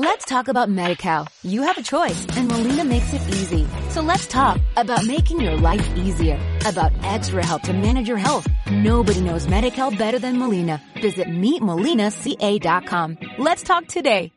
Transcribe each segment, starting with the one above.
Let's talk about MediCal. You have a choice and Molina makes it easy. So let's talk about making your life easier, about extra help to manage your health. Nobody knows MediCal better than Molina. Visit meetmolinaca.com. Let's talk today.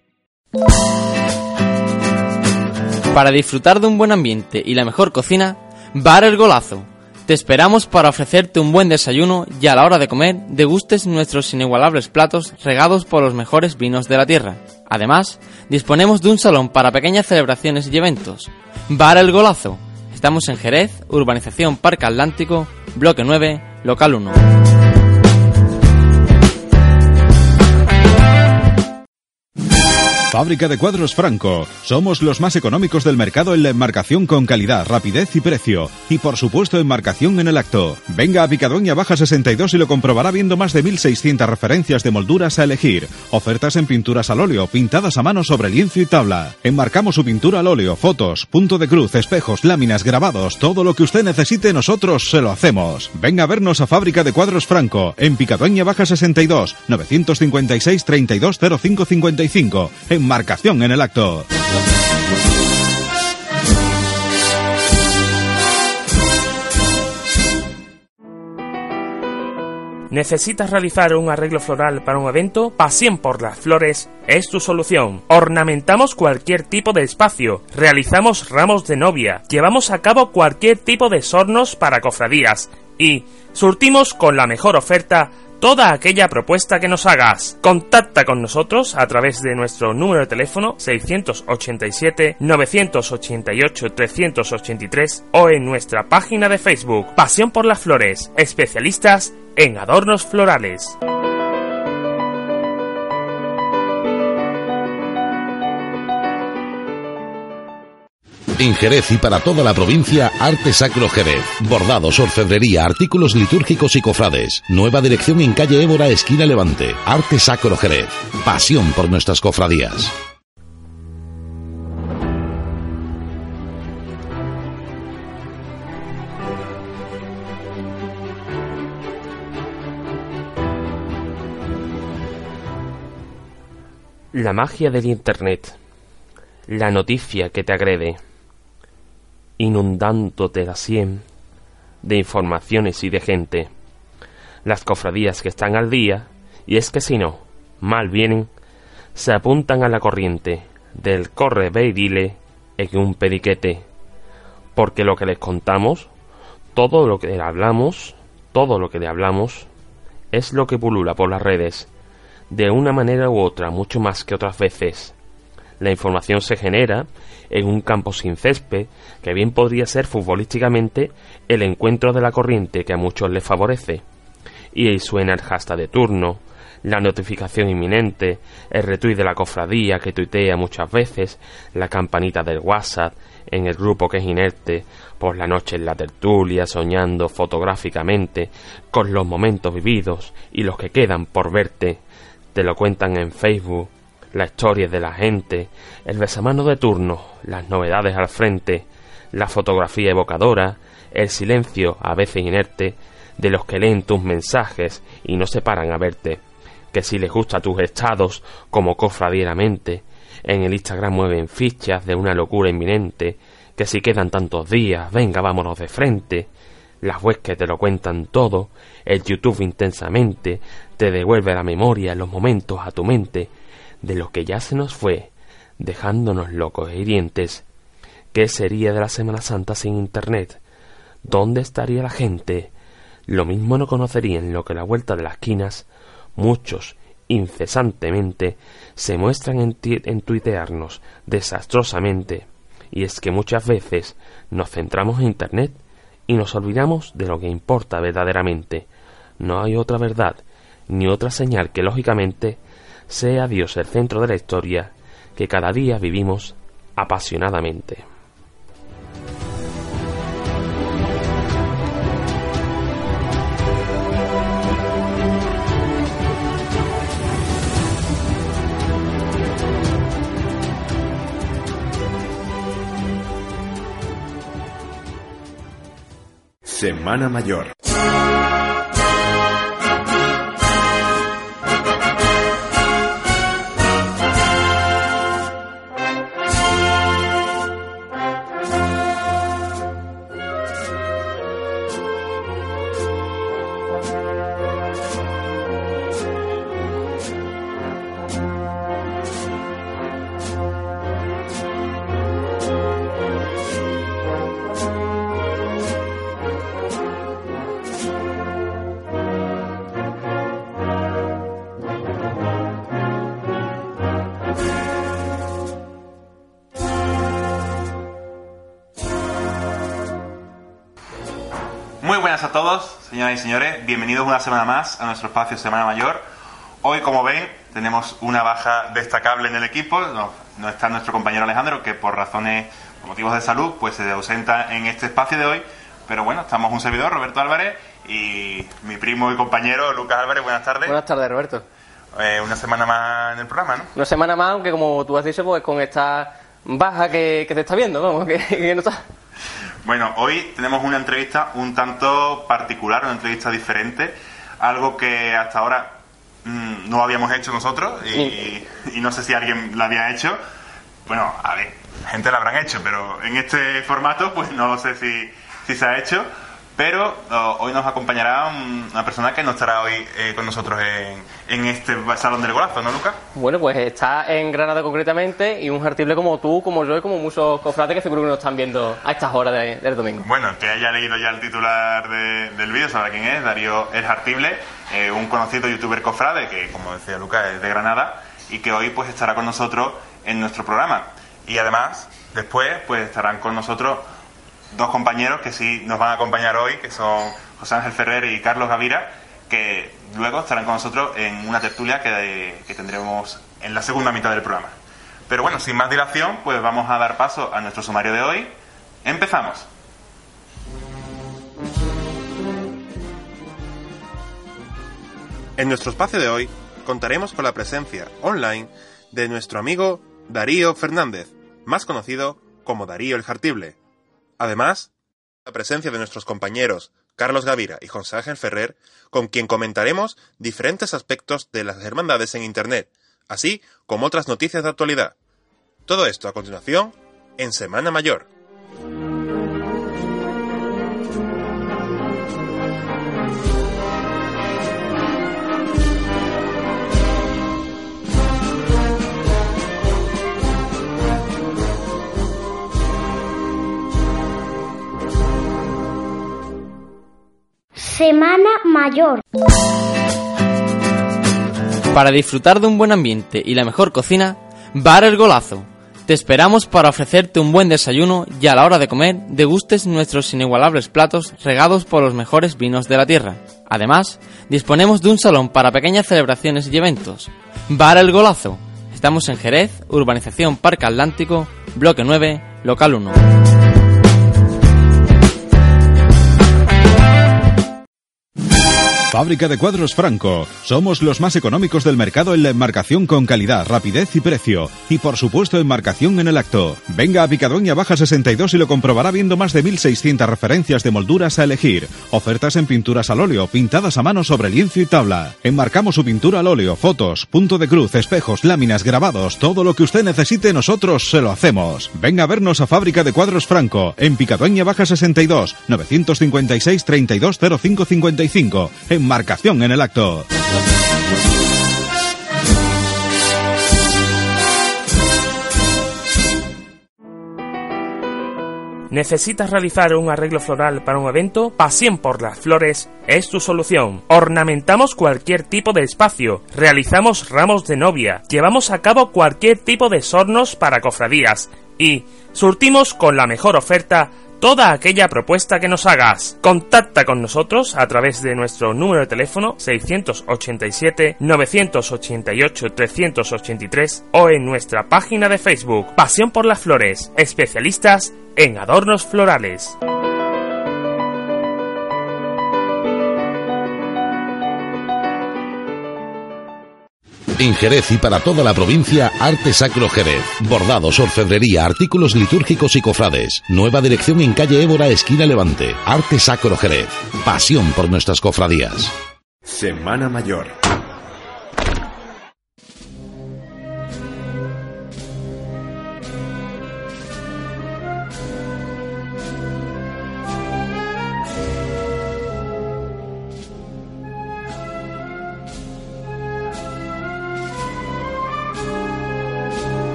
Para disfrutar de un buen ambiente y la mejor cocina, Bar El Golazo. Te esperamos para ofrecerte un buen desayuno y a la hora de comer degustes nuestros inigualables platos regados por los mejores vinos de la tierra. Además, disponemos de un salón para pequeñas celebraciones y eventos. Bar El Golazo. Estamos en Jerez, Urbanización Parque Atlántico, Bloque 9, Local 1. Fábrica de cuadros Franco. Somos los más económicos del mercado en la enmarcación con calidad, rapidez y precio. Y por supuesto enmarcación en el acto. Venga a Picadoña Baja 62 y lo comprobará viendo más de 1600 referencias de molduras a elegir. Ofertas en pinturas al óleo, pintadas a mano sobre lienzo y tabla. Enmarcamos su pintura al óleo, fotos, punto de cruz, espejos, láminas, grabados, todo lo que usted necesite nosotros se lo hacemos. Venga a vernos a Fábrica de Cuadros Franco, en Picadoña Baja 62, 956 320555. En marcación en el acto. ¿Necesitas realizar un arreglo floral para un evento? Pasión por las flores es tu solución. Ornamentamos cualquier tipo de espacio, realizamos ramos de novia, llevamos a cabo cualquier tipo de sornos para cofradías y surtimos con la mejor oferta toda aquella propuesta que nos hagas. Contacta con nosotros a través de nuestro número de teléfono 687 988 383 o en nuestra página de Facebook Pasión por las Flores, especialistas en adornos florales. En Jerez y para toda la provincia, Arte Sacro Jerez. Bordados, orfebrería, artículos litúrgicos y cofrades. Nueva dirección en calle Évora, esquina Levante. Arte Sacro Jerez. Pasión por nuestras cofradías. La magia del Internet. La noticia que te agrede. Inundándote la sien de informaciones y de gente. Las cofradías que están al día, y es que si no, mal vienen, se apuntan a la corriente del corre ve y dile en un periquete. Porque lo que les contamos, todo lo que le hablamos, todo lo que le hablamos, es lo que pulula por las redes de una manera u otra, mucho más que otras veces. La información se genera en un campo sin césped, que bien podría ser futbolísticamente el encuentro de la corriente que a muchos les favorece. Y ahí suena el hashtag de turno, la notificación inminente, el retweet de la cofradía que tuitea muchas veces, la campanita del WhatsApp en el grupo que es inerte, por la noche en la tertulia, soñando fotográficamente con los momentos vividos y los que quedan por verte, te lo cuentan en Facebook, la historia de la gente, el besamano de turno, las novedades al frente, la fotografía evocadora, el silencio a veces inerte de los que leen tus mensajes y no se paran a verte, que si les gusta tus estados como cofradieramente, en el Instagram mueven fichas de una locura inminente, que si quedan tantos días, venga vámonos de frente, las webs que te lo cuentan todo, el YouTube intensamente, te devuelve la memoria, los momentos a tu mente, de lo que ya se nos fue, dejándonos locos e hirientes. ¿Qué sería de la Semana Santa sin Internet? ¿Dónde estaría la gente? Lo mismo no conocerían lo que la vuelta de las esquinas, muchos, incesantemente, se muestran en, en tuitearnos desastrosamente, y es que muchas veces nos centramos en Internet y nos olvidamos de lo que importa verdaderamente. No hay otra verdad, ni otra señal que lógicamente sea Dios el centro de la historia que cada día vivimos apasionadamente. Semana Mayor. Buenas a todos, señoras y señores. Bienvenidos una semana más a nuestro espacio Semana Mayor. Hoy, como ven, tenemos una baja destacable en el equipo. No, no está nuestro compañero Alejandro, que por razones, por motivos de salud, pues se ausenta en este espacio de hoy. Pero bueno, estamos un servidor, Roberto Álvarez, y mi primo y compañero Lucas Álvarez. Buenas tardes. Buenas tardes, Roberto. Eh, una semana más en el programa, ¿no? Una semana más, aunque como tú has dicho, pues con esta baja que, que te está viendo, vamos, que, que no está... Bueno, hoy tenemos una entrevista un tanto particular, una entrevista diferente, algo que hasta ahora mm, no habíamos hecho nosotros y, y no sé si alguien la había hecho. Bueno, a ver, gente la habrán hecho, pero en este formato pues no sé si, si se ha hecho. Pero oh, hoy nos acompañará un- una persona que no estará hoy eh, con nosotros en, en este salón del golazo, ¿no, Lucas? Bueno, pues está en Granada concretamente y un artible como tú, como yo y como muchos cofrades que seguro que nos están viendo a estas horas de- del domingo. Bueno, que haya leído ya el titular de- del vídeo sabrá quién es, Darío El Jartible, eh, un conocido youtuber cofrade que, como decía Lucas, es de Granada y que hoy pues estará con nosotros en nuestro programa. Y además, después, pues estarán con nosotros dos compañeros que sí nos van a acompañar hoy, que son José Ángel Ferrer y Carlos Gavira, que luego estarán con nosotros en una tertulia que, que tendremos en la segunda mitad del programa. Pero bueno, sin más dilación, pues vamos a dar paso a nuestro sumario de hoy. Empezamos. En nuestro espacio de hoy contaremos con la presencia online de nuestro amigo Darío Fernández, más conocido como Darío el Jartible. Además, la presencia de nuestros compañeros Carlos Gavira y José Ángel Ferrer, con quien comentaremos diferentes aspectos de las hermandades en Internet, así como otras noticias de actualidad. Todo esto a continuación en Semana Mayor. Semana Mayor. Para disfrutar de un buen ambiente y la mejor cocina, Bar El Golazo. Te esperamos para ofrecerte un buen desayuno y a la hora de comer degustes nuestros inigualables platos regados por los mejores vinos de la tierra. Además, disponemos de un salón para pequeñas celebraciones y eventos. Bar El Golazo. Estamos en Jerez, Urbanización Parque Atlántico, Bloque 9, Local 1. Fábrica de cuadros Franco. Somos los más económicos del mercado en la enmarcación con calidad, rapidez y precio. Y por supuesto, enmarcación en el acto. Venga a Picadoña Baja 62 y lo comprobará viendo más de 1600 referencias de molduras a elegir. Ofertas en pinturas al óleo, pintadas a mano sobre lienzo y tabla. Enmarcamos su pintura al óleo, fotos, punto de cruz, espejos, láminas, grabados. Todo lo que usted necesite, nosotros se lo hacemos. Venga a vernos a Fábrica de Cuadros Franco. En Picadoña Baja 62, 956 320555. Enmarcación en el acto. ¿Necesitas realizar un arreglo floral para un evento? Pasión por las flores es tu solución. Ornamentamos cualquier tipo de espacio, realizamos ramos de novia, llevamos a cabo cualquier tipo de sornos para cofradías y surtimos con la mejor oferta toda aquella propuesta que nos hagas. Contacta con nosotros a través de nuestro número de teléfono 687 988 383 o en nuestra página de Facebook Pasión por las Flores, especialistas en adornos florales. En Jerez y para toda la provincia, Arte Sacro Jerez. Bordados, orfebrería, artículos litúrgicos y cofrades. Nueva dirección en calle Évora, esquina Levante. Arte Sacro Jerez. Pasión por nuestras cofradías. Semana Mayor.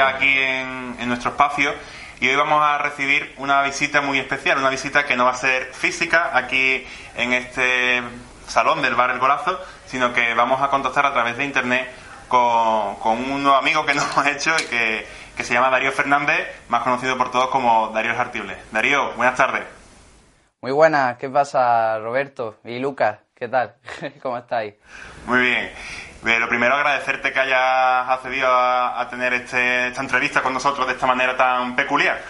Ya aquí en, en nuestro espacio y hoy vamos a recibir una visita muy especial, una visita que no va a ser física aquí en este salón del bar El Golazo, sino que vamos a contactar a través de internet con, un nuevo amigo que nos hemos hecho y que, que se llama Darío Fernández, más conocido por todos como Darío el Jartible. Darío, buenas tardes. Muy buenas, ¿qué pasa Roberto y Lucas? ¿Qué tal? ¿Cómo estáis? Muy bien. Lo primero agradecerte que hayas accedido a, tener este, esta entrevista con nosotros de esta manera tan peculiar.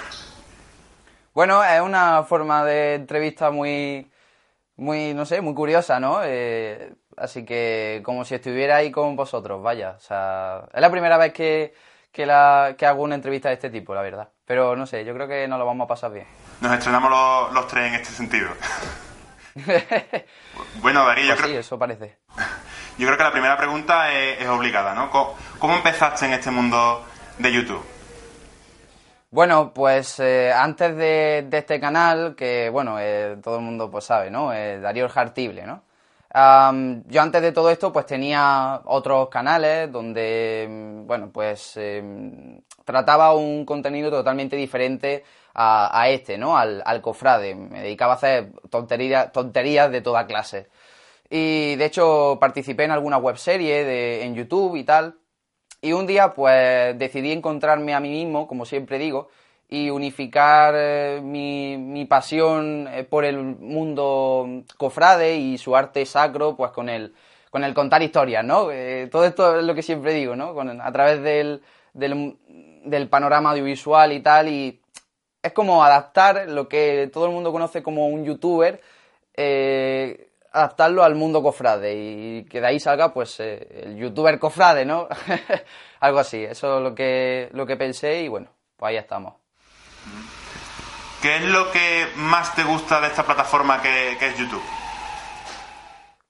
Bueno, es una forma de entrevista muy, muy, no sé, muy curiosa, ¿no? Eh, así que como si estuviera ahí con vosotros, vaya. O sea, es la primera vez que, que, la, que hago una entrevista de este tipo, la verdad. Pero no sé, yo creo que nos lo vamos a pasar bien. Nos estrenamos los, los tres en este sentido. bueno, Darío, yo pues creo... Sí, eso parece. Yo creo que la primera pregunta es, obligada, ¿no? ¿Cómo, empezaste en este mundo de YouTube? Bueno, pues eh, antes de, este canal, que bueno, eh, todo el mundo pues sabe, ¿no? Eh, Darío el Jartible, ¿no? yo antes de todo esto pues tenía otros canales donde, mm, bueno, pues em, trataba un contenido totalmente diferente a, este, ¿no? Al, cofrade. Me dedicaba a hacer tonterías, tonterías de toda clase. Y de hecho participé en alguna webserie de, en YouTube y tal. Y un día pues decidí encontrarme a mí mismo, como siempre digo, y unificar eh, mi, mi, pasión eh, por el mundo cofrade y su arte sacro, pues con el, con el contar historias, ¿no? Eh, todo esto es lo que siempre digo, ¿no? Con, a través del, del, del, panorama audiovisual y tal, y es como adaptar lo que todo el mundo conoce como un youtuber, adaptarlo al mundo cofrade y que de ahí salga pues el youtuber cofrade, ¿no? Algo así, eso es lo que, lo que pensé y bueno, pues ahí estamos. ¿Qué es lo que más te gusta de esta plataforma que, es YouTube?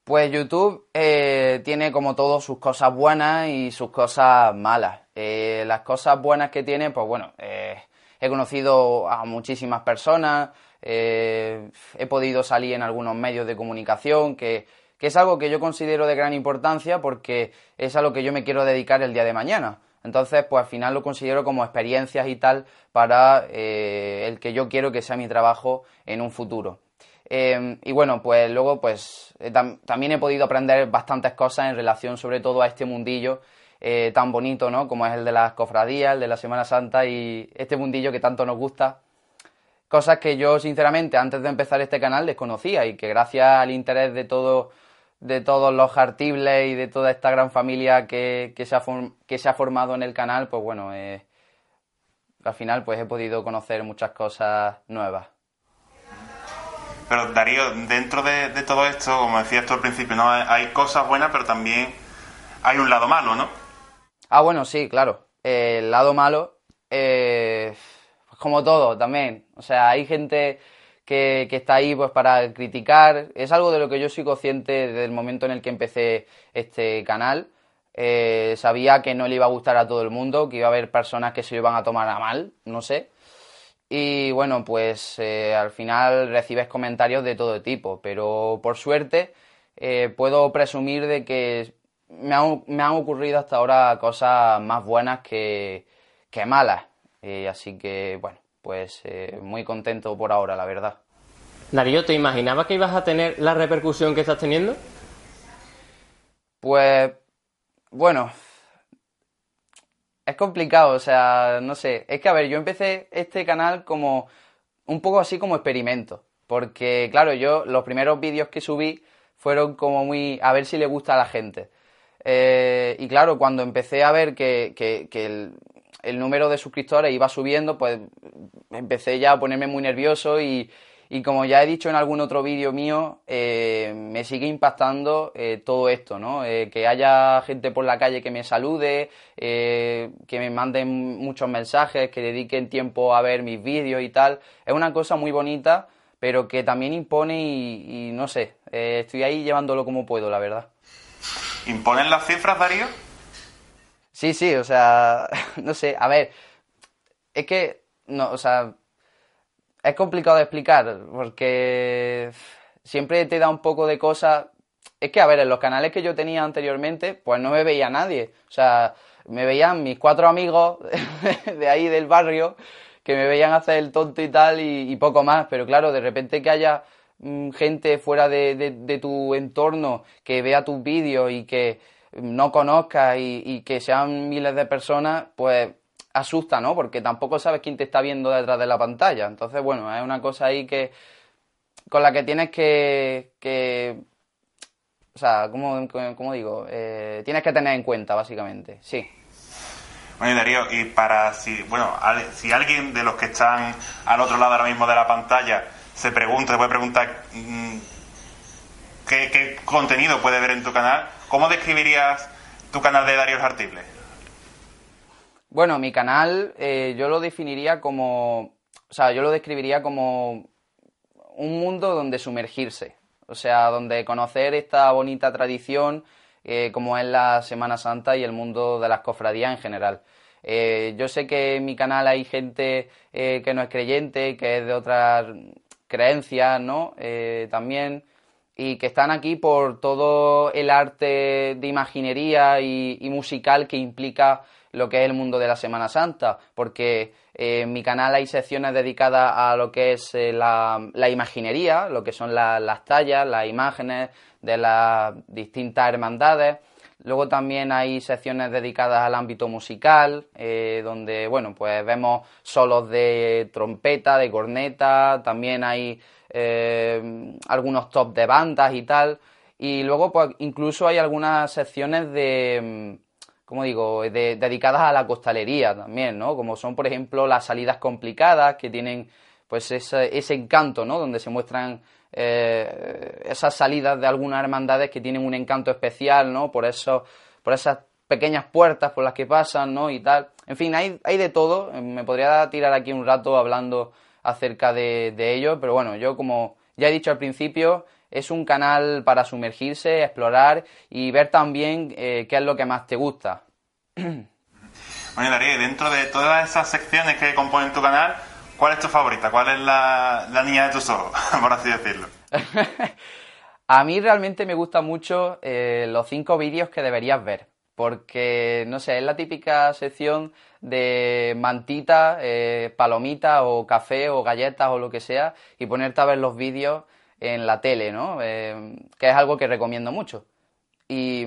Pues YouTube eh, tiene como todo sus cosas buenas y sus cosas malas. Eh, las cosas buenas que tiene, pues bueno, eh, he conocido a muchísimas personas, he podido salir en algunos medios de comunicación, que, es algo que yo considero de gran importancia porque es a lo que yo me quiero dedicar el día de mañana. Entonces, pues al final lo considero como experiencias y tal para eh, el que yo quiero que sea mi trabajo en un futuro. Em, y bueno, pues luego pues eh, también he podido aprender bastantes cosas en relación sobre todo a este mundillo eh, tan bonito, ¿no? Como es el de las cofradías, el de la Semana Santa y este mundillo que tanto nos gusta. Cosas que yo sinceramente antes de empezar este canal desconocía y que gracias al interés de todo de todos los artibles y de toda esta gran familia que, que, se, ha que se ha formado en el canal, pues bueno, eh, al final pues he podido conocer muchas cosas nuevas. Pero Darío, dentro de, todo esto, como decías tú al principio, ¿no? hay cosas buenas, pero también hay un lado malo, ¿no? Ah, bueno, sí, claro. el lado malo, eh, pues como todo también. O sea, hay gente que, está ahí pues para criticar. Es algo de lo que yo soy consciente desde el momento en el que empecé este canal. Eh, sabía que no le iba a gustar a todo el mundo, que iba a haber personas que se lo iban a tomar a mal, no sé. Y bueno, pues eh, al final recibes comentarios de todo tipo, pero por suerte eh, puedo presumir de que me han, me han, ocurrido hasta ahora cosas más buenas que, que malas. así que bueno, pues eh, muy contento por ahora, la verdad. Darío, ¿te imaginabas que ibas a tener la repercusión que estás teniendo? Pues, bueno, es complicado, o sea, no sé. Es que, a ver, yo empecé este canal como un poco así como experimento. Porque, claro, yo los primeros vídeos que subí fueron como muy a ver si le gusta a la gente. Eh, y claro, cuando empecé a ver que, que, que el, el número de suscriptores iba subiendo, pues empecé ya a ponerme muy nervioso y, como ya he dicho en algún otro vídeo mío, eh, me sigue impactando eh, todo esto, ¿no? Eh, que haya gente por la calle que me salude, que me manden muchos mensajes, que dediquen tiempo a ver mis vídeos y tal. Es una cosa muy bonita, pero que también impone y, y no sé, estoy ahí llevándolo como puedo, la verdad. ¿Imponen las cifras, Darío? Sí, sí, o sea, no sé, a ver, es que, no, o sea, es complicado de explicar porque siempre te da un poco de cosas. Es que, a ver, en los canales que yo tenía anteriormente, pues no me veía nadie. O sea, me veían mis cuatro amigos de ahí del barrio que me veían hacer el tonto y tal y, poco más. Pero claro, de repente que haya mm, gente fuera de, de, tu entorno que vea tus vídeos y que no conozcas y, que sean miles de personas, pues asusta, ¿no? Porque tampoco sabes quién te está viendo detrás de la pantalla. Entonces, bueno, es una cosa ahí que con la que tienes que, que o sea, ¿cómo, digo? Eh, tienes que tener en cuenta, básicamente, sí. Bueno, y Darío, y para si, bueno, si alguien de los que están al otro lado ahora mismo de la pantalla se pregunta, se puede preguntar ¿qué, contenido puede ver en tu canal, ¿cómo describirías tu canal de Darío Artible? Bueno, mi canal eh, yo lo definiría como, o sea, yo lo describiría como un mundo donde sumergirse, o sea, donde conocer esta bonita tradición eh, como es la Semana Santa y el mundo de las cofradías en general. Eh, yo sé que en mi canal hay gente que no es creyente, que es de otras creencias, ¿no? también y que están aquí por todo el arte de imaginería y musical que implica lo que es el mundo de la Semana Santa, porque eh, en mi canal hay secciones dedicadas a lo que es eh, la, imaginería, lo que son las tallas, las imágenes de las distintas hermandades. Luego también hay secciones dedicadas al ámbito musical, eh, donde bueno, pues vemos solos de trompeta, de corneta, también hay algunos top de bandas y tal. Y luego pues incluso hay algunas secciones de como digo, dedicadas a la costalería también, ¿no? Como son, por ejemplo, las salidas complicadas que tienen pues ese, ese encanto, ¿no? Donde se muestran eh, esas salidas de algunas hermandades que tienen un encanto especial, ¿no? Por eso, por esas pequeñas puertas por las que pasan, ¿no? Y tal. En fin, hay, hay de todo. Me podría tirar aquí un rato hablando acerca de, de ello, pero bueno, yo como ya he dicho al principio, es un canal para sumergirse, explorar y ver también eh, qué es lo que más te gusta. Bueno, Darío, dentro de todas esas secciones que componen tu canal, ¿cuál es tu favorita? ¿Cuál es la, niña de tus ojos, por así decirlo? A mí realmente me gustan mucho eh, los cinco vídeos que deberías ver, porque, no sé, es la típica sección de mantita, eh, palomita o café o galletas o lo que sea, y ponerte a ver los vídeos en la tele, ¿no? Eh, que es algo que recomiendo mucho. Y,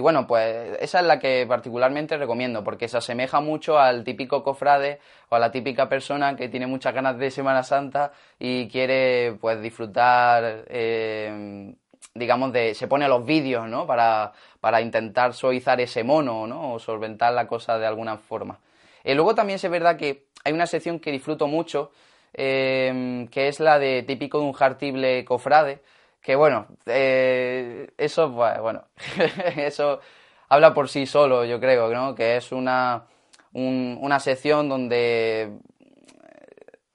bueno, pues esa es la que particularmente recomiendo, porque se asemeja mucho al típico cofrade o a la típica persona que tiene muchas ganas de Semana Santa y quiere pues disfrutar, eh, digamos, de, se pone a los vídeos, ¿no? Para, para intentar suavizar ese mono, ¿no? O solventar la cosa de alguna forma. Eh, luego también es verdad que hay una sección que disfruto mucho, Em, que es la de típico de un jartible cofrade, que bueno, eh, eso, bueno, eso habla por sí solo, yo creo, ¿no? Que es una, una sección donde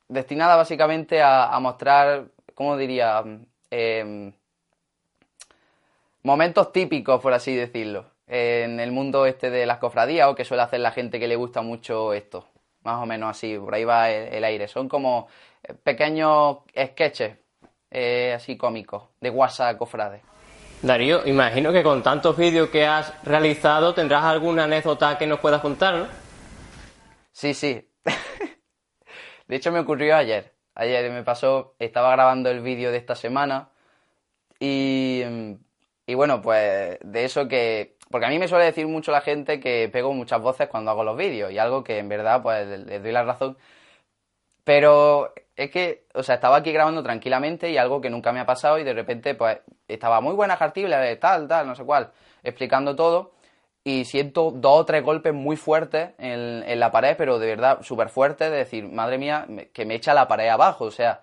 destinada básicamente a, mostrar, ¿cómo diría? Em, momentos típicos, por así decirlo, en el mundo este de las cofradías o que suele hacer la gente que le gusta mucho esto más o menos así, por ahí va el, aire. Son como eh, pequeños sketches, eh, así cómicos, de WhatsApp cofrade. Darío, imagino que con tantos vídeos que has realizado tendrás alguna anécdota que nos puedas contar, ¿no? Sí, sí. de hecho me ocurrió ayer. Ayer me pasó, estaba grabando el vídeo de esta semana y, y bueno, pues de eso que porque a mí me suele decir mucho la gente que pego muchas voces cuando hago los vídeos y algo que en verdad pues les doy la razón. Pero es que, o sea, estaba aquí grabando tranquilamente y algo que nunca me ha pasado y de repente pues estaba muy buena cartibla, tal, tal, no sé cuál, explicando todo y siento dos o tres golpes muy fuertes en, en la pared, pero de verdad súper fuertes, de decir, madre mía, que me echa la pared abajo, o sea,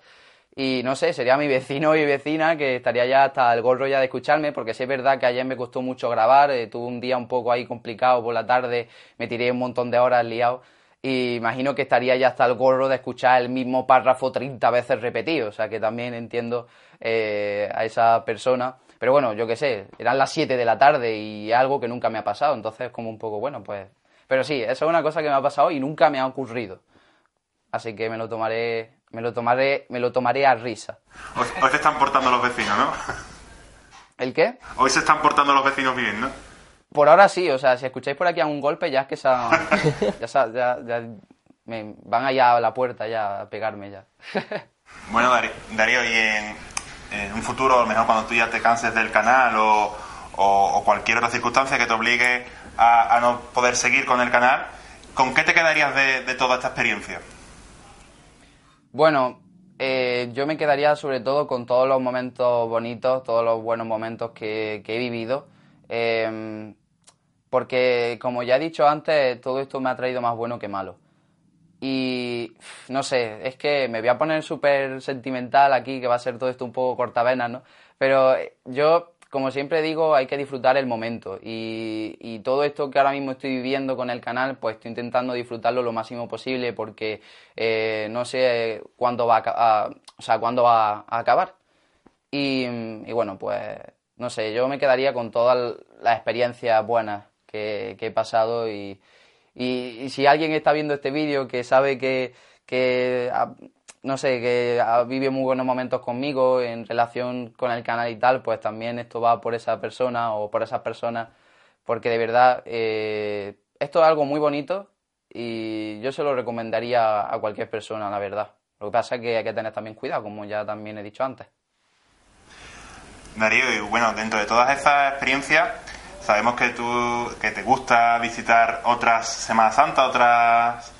y no sé, sería mi vecino y vecina que estaría ya hasta el gorro ya de escucharme, porque sí es verdad que ayer me costó mucho grabar, eh, tuve un día un poco ahí complicado por la tarde, me tiré un montón de horas liado, y imagino que estaría ya hasta el gorro de escuchar el mismo párrafo 30 veces repetido, o sea que también entiendo eh, a esa persona. Pero bueno, yo qué sé, eran las 7 de la tarde y algo que nunca me ha pasado, entonces como un poco, bueno, pues... Pero sí, eso es una cosa que me ha pasado y nunca me ha ocurrido. Así que me lo tomaré me lo tomaré, me lo tomaré a risa. Hoy, se están portando los vecinos, ¿no? ¿El qué? Hoy se están portando los vecinos bien, ¿no? Por ahora sí, o sea, si escucháis por aquí a un golpe ya es que ya, ya, ya, me van allá a la puerta ya a pegarme ya. bueno, Darío, y en, en un futuro, a lo mejor cuando tú ya te canses del canal o, o- o cualquier otra circunstancia que te obligue a, a no poder seguir con el canal, ¿con qué te quedarías de, de toda esta experiencia? Bueno, eh, yo me quedaría sobre todo con todos los momentos bonitos, todos los buenos momentos que, he vivido. eh, porque, como ya he dicho antes, todo esto me ha traído más bueno que malo. Y no sé, es que me voy a poner súper sentimental aquí, que va a ser todo esto un poco cortavenas, ¿no? Pero eh, yo, como siempre digo, hay que disfrutar el momento. Y, y todo esto que ahora mismo estoy viviendo con el canal, pues estoy intentando disfrutarlo lo máximo posible porque eh, no sé cuándo va a, a- o sea, cuándo va a acabar. Y, bueno, pues no sé, yo me quedaría con todas las experiencias buenas que, he pasado y, y, si alguien está viendo este vídeo que sabe que, que ha- no sé, que ha vivido muy buenos momentos conmigo en relación con el canal y tal, pues también esto va por esa persona o por esas personas, porque de verdad eh, esto es algo muy bonito y yo se lo recomendaría a cualquier persona, la verdad. Lo que pasa es que hay que tener también cuidado, como ya también he dicho antes. Darío, y bueno, dentro de todas esas experiencias, sabemos que tú, que te gusta visitar otras Semanas Santa, otras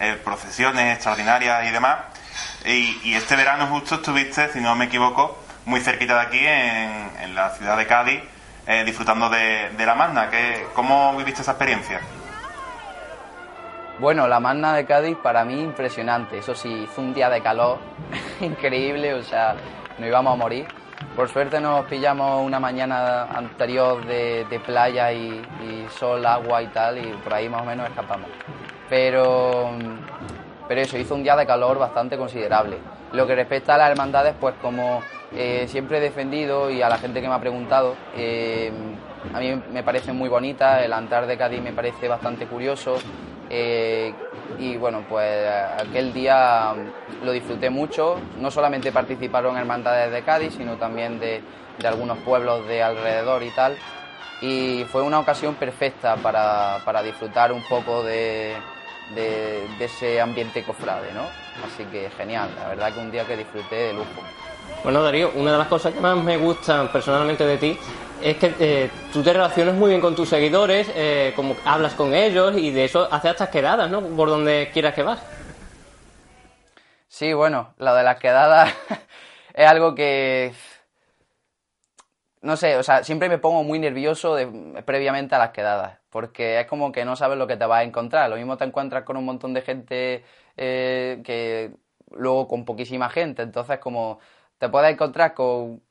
eh, procesiones extraordinarias y demás. Y, este verano justo estuviste, si no me equivoco, muy cerquita de aquí, en, la ciudad de Cádiz, eh, disfrutando de, la Magna. ¿Qué, ¿Cómo viviste esa experiencia? Bueno, la magna de Cádiz para mí impresionante. Eso sí, hizo un día de calor increíble, o sea, nos íbamos a morir. Por suerte nos pillamos una mañana anterior de, playa y sol, agua y tal, y por ahí más o menos escapamos. Pero, pero eso, hizo un día de calor bastante considerable. Lo que respecta a las hermandades, pues como eh, siempre he defendido y a la gente que me ha preguntado, eh, a mí me parece muy bonita, el altar de Cádiz me parece bastante curioso. eh, y bueno, pues aquel día lo disfruté mucho. No solamente participaron hermandades de Cádiz, sino también de, de algunos pueblos de alrededor y tal. Y fue una ocasión perfecta para, para disfrutar un poco de, de- de ese ambiente cofrade, ¿no? Así que genial, la verdad que un día que disfruté de lujo. Bueno, Darío, una de las cosas que más me gustan personalmente de ti es que eh, tú te relacionas muy bien con tus seguidores, eh, como hablas con ellos y de eso haces hasta quedadas, ¿no? Por donde quieras que vas. Sí, bueno, lo de las quedadas es algo que. No sé, o sea, siempre me pongo muy nervioso de- previamente a las quedadas, porque es como que no sabes lo que te vas a encontrar. Lo mismo te encuentras con un montón de gente eh, que luego con poquísima gente, entonces como te puedes encontrar con,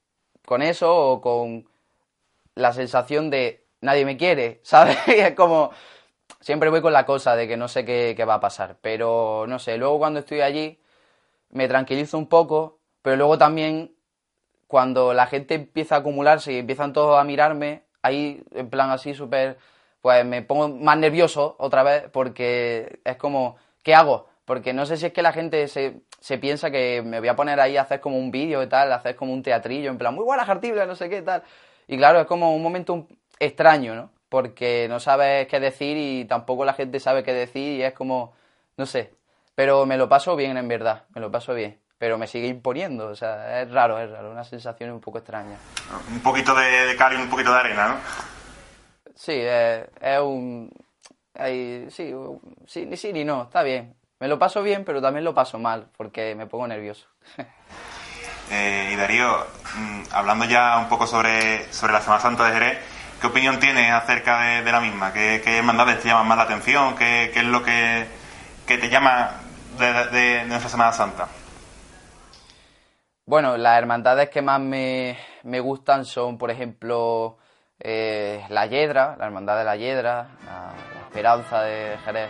con eso o con la sensación de nadie me quiere, ¿sabes? Y es como siempre voy con la cosa de que no sé qué, qué va a pasar, pero no sé, luego cuando estoy allí me tranquilizo un poco, pero luego también cuando la gente empieza a acumularse y empiezan todos a mirarme, ahí en plan así súper, pues me pongo más nervioso otra vez porque es como, ¿qué hago? Porque no sé si es que la gente se, se piensa que me voy a poner ahí a hacer como un vídeo y tal, a hacer como un teatrillo, en plan, muy buena Jartible, no sé qué tal. Y claro, es como un momento extraño, ¿no? Porque no sabes qué decir y tampoco la gente sabe qué decir y es como, no sé. Pero me lo paso bien, en verdad, me lo paso bien. Pero me sigue imponiendo, o sea, es raro, es raro, una sensación un poco extraña. Un poquito de, de cal y un poquito de arena, ¿no? Sí, es, es un... hay- sí, sí, ni sí ni no, está bien. Me lo paso bien, pero también lo paso mal, porque me pongo nervioso. Eh, y Darío, mm, hablando ya un poco sobre, sobre la Semana Santa de Jerez, ¿qué opinión tienes acerca de, de la misma? ¿Qué, qué hermandades te llaman más la atención? ¿Qué, qué es lo que, que te llama de, de- de nuestra Semana Santa? Bueno, las hermandades que más me, me gustan son, por ejemplo, eh, la Yedra, la Hermandad de la Yedra, la, Esperanza de Jerez.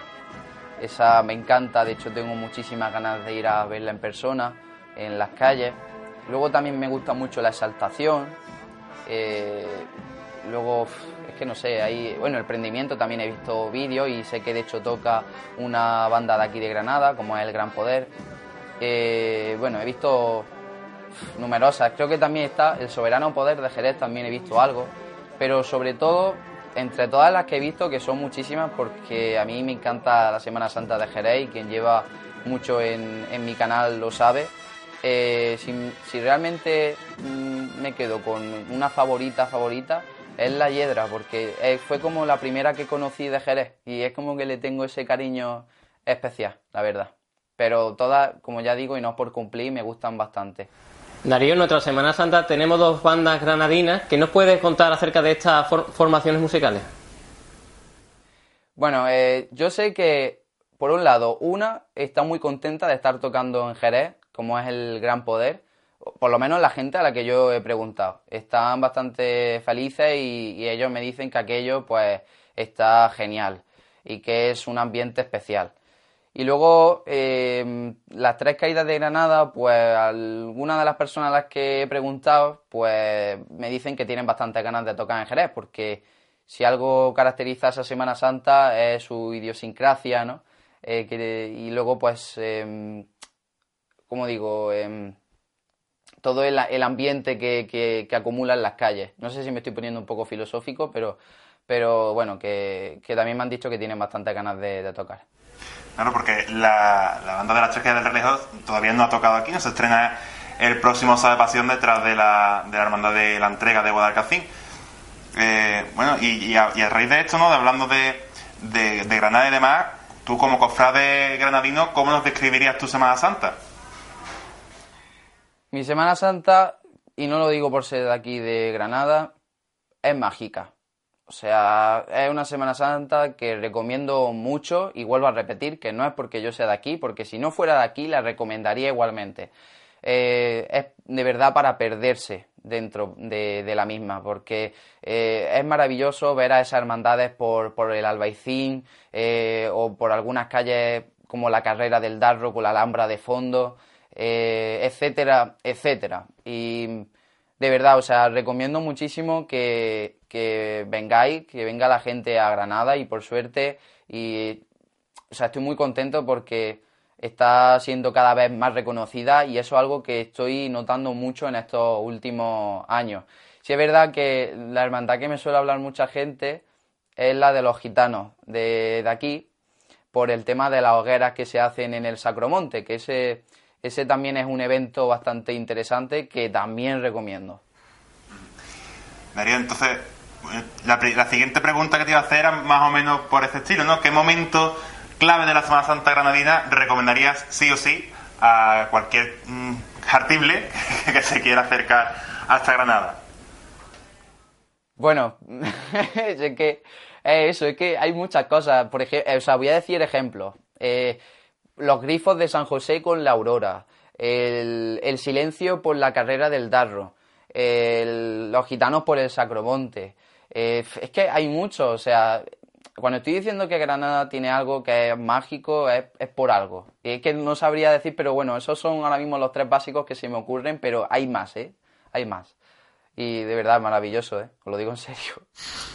Esa me encanta, de hecho tengo muchísimas ganas de ir a verla en persona, en las calles. Luego también me gusta mucho la Exaltación. eh, luego, es que no sé, bueno, el prendimiento también he visto vídeos y sé que de hecho toca una banda de aquí de Granada, como es El Gran Poder. Eh, bueno, he visto numerosas. Creo que también está el Soberano Poder de Jerez, también he visto algo. Pero sobre todo, entre todas las que he visto, que son muchísimas, porque a mí me encanta la Semana Santa de Jerez y quien lleva mucho en, en mi canal lo sabe. eh, si, si realmente mm, me quedo con una favorita, favorita, es la Hiedra, porque fue como la primera que conocí de Jerez y es como que le tengo ese cariño especial, la verdad. Pero todas, como ya digo, y no por cumplir, me gustan bastante. Darío, en nuestra Semana Santa tenemos dos bandas granadinas. ¿Qué nos puedes contar acerca de estas for- formaciones musicales? Bueno, eh, yo sé que, por un lado, una está muy contenta de estar tocando en Jerez, como es el Gran Poder, por lo menos la gente a la que yo he preguntado. Están bastante felices y, y ellos me dicen que aquello, pues, está genial y que es un ambiente especial. Y luego, eh, las tres caídas de Granada, pues algunas de las personas a las que he preguntado, pues me dicen que tienen bastantes ganas de tocar en Jerez, porque si algo caracteriza a esa Semana Santa es su idiosincrasia, ¿no? Eh, y luego, pues, em, como digo, em, todo el, el ambiente que, que, que acumula en las calles. No sé si me estoy poniendo un poco filosófico, pero, pero bueno, que, que también me han dicho que tienen bastantes ganas de tocar. Claro, porque la, la banda de las Tres del Relejo todavía no ha tocado aquí, no se estrena el próximo Sábado de Pasión detrás de la, de la hermandad de la entrega de Guadalcacín. Eh, bueno, y, y a, y a raíz de esto, ¿no? De hablando de, de, de Granada y demás, tú como cofrade granadino, ¿cómo nos describirías tu Semana Santa? Mi Semana Santa, y no lo digo por ser de aquí de Granada, es mágica. O sea, es una Semana Santa que recomiendo mucho y vuelvo a repetir que no es porque yo sea de aquí, porque si no fuera de aquí la recomendaría igualmente. Eh, es de verdad para perderse dentro de, la misma, porque eh, es maravilloso ver a esas hermandades por, el Albaicín eh, o por algunas calles como la carrera del Darro con la Alhambra de fondo, etcétera, etcétera. Y de verdad, o sea, recomiendo muchísimo que, que vengáis, que venga la gente a Granada y por suerte, y, o sea, estoy muy contento porque está siendo cada vez más reconocida y eso es algo que estoy notando mucho en estos últimos años. Sí es verdad que la hermandad que me suele hablar mucha gente es la de los gitanos de, aquí, por el tema de las hogueras que se hacen en el Sacromonte, que ese, ese también es un evento bastante interesante que también recomiendo. Darío, entonces, la, siguiente pregunta que te iba a hacer era más o menos por ese estilo, ¿no? ¿Qué momento clave de la Semana Santa granadina recomendarías sí o sí a cualquier mm, que se quiera acercar hasta Granada? Bueno, es que es eso, es que hay muchas cosas. Por ejemplo, o sea, voy a decir ejemplos. Eh, los grifos de San José con la aurora, el, el silencio por la carrera del Darro, los gitanos por el Sacromonte. Eh, es que hay mucho, o sea, cuando estoy diciendo que Granada tiene algo que es mágico, es, es por algo. Y es que no sabría decir, pero bueno, esos son ahora mismo los tres básicos que se me ocurren, pero hay más, ¿eh? Hay más. Y de verdad, maravilloso, ¿eh? Os lo digo en serio.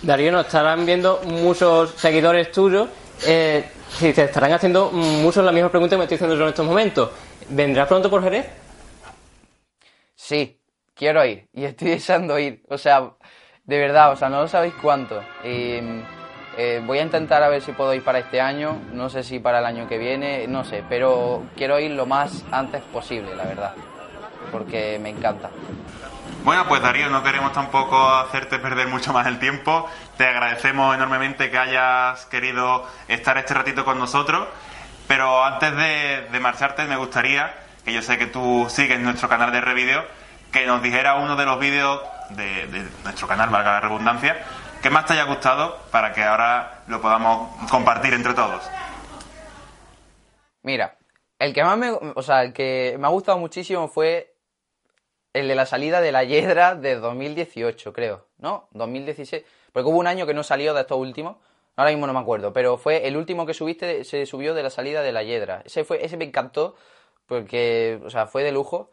Darío, nos estarán viendo muchos seguidores tuyos. Eh, si te estarán haciendo muchos las mismas preguntas que me estoy haciendo yo en estos momentos. ¿Vendrás pronto por Jerez? Sí, quiero ir y estoy deseando ir. O sea, de verdad, o sea, no lo sabéis cuánto. Eh, voy a intentar a ver si puedo ir para este año. No sé si para el año que viene, no sé, pero quiero ir lo más antes posible, la verdad. Porque me encanta. Bueno, pues Darío, no queremos tampoco hacerte perder mucho más el tiempo. Te agradecemos enormemente que hayas querido estar este ratito con nosotros. Pero antes de, de marcharte, me gustaría, que yo sé que tú sigues nuestro canal de Revideo, que nos dijera uno de los vídeos de, de nuestro canal, valga la redundancia, que más te haya gustado para que ahora lo podamos compartir entre todos. Mira, el que más me, o sea, el que me ha gustado muchísimo fue el de la salida de la Hiedra de 2018, creo, ¿no? 2016, porque hubo un año que no salió de estos últimos, ahora mismo no me acuerdo, pero fue el último que subiste, se subió de la salida de la Hiedra. Ese fue, ese me encantó porque, o sea, fue de lujo.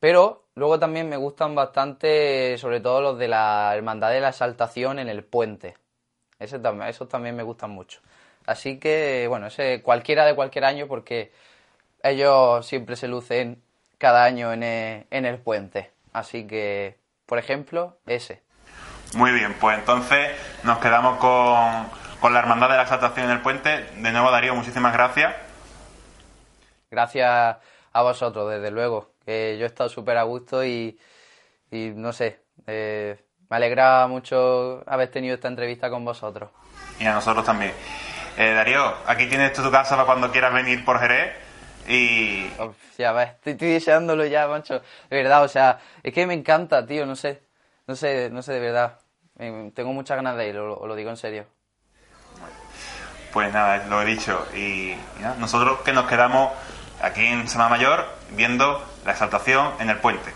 Pero luego también me gustan bastante, sobre todo los de la Hermandad de la Exaltación en el puente. Ese también, esos también me gustan mucho. Así que, bueno, ese cualquiera de cualquier año porque ellos siempre se lucen cada año en el, en el puente. Así que, por ejemplo, ese. Muy bien, pues entonces nos quedamos con, con la Hermandad de la Exaltación en el Puente. De nuevo, Darío, muchísimas gracias. Gracias a vosotros, desde luego, que yo he estado súper a gusto y, y no sé, eh, me alegra mucho haber tenido esta entrevista con vosotros. Y a nosotros también. Eh, Darío, aquí tienes tu casa para cuando quieras venir por Jerez y... Ya estoy, estoy deseándolo ya, macho. De verdad, o sea, es que me encanta, tío, no sé, no sé, no sé, de verdad. Eh, Tengo muchas ganas de ir, os lo, digo en serio. Pues nada, lo he dicho. Y, y nada, nosotros que nos quedamos aquí en Semana Mayor viendo la exaltación en el puente.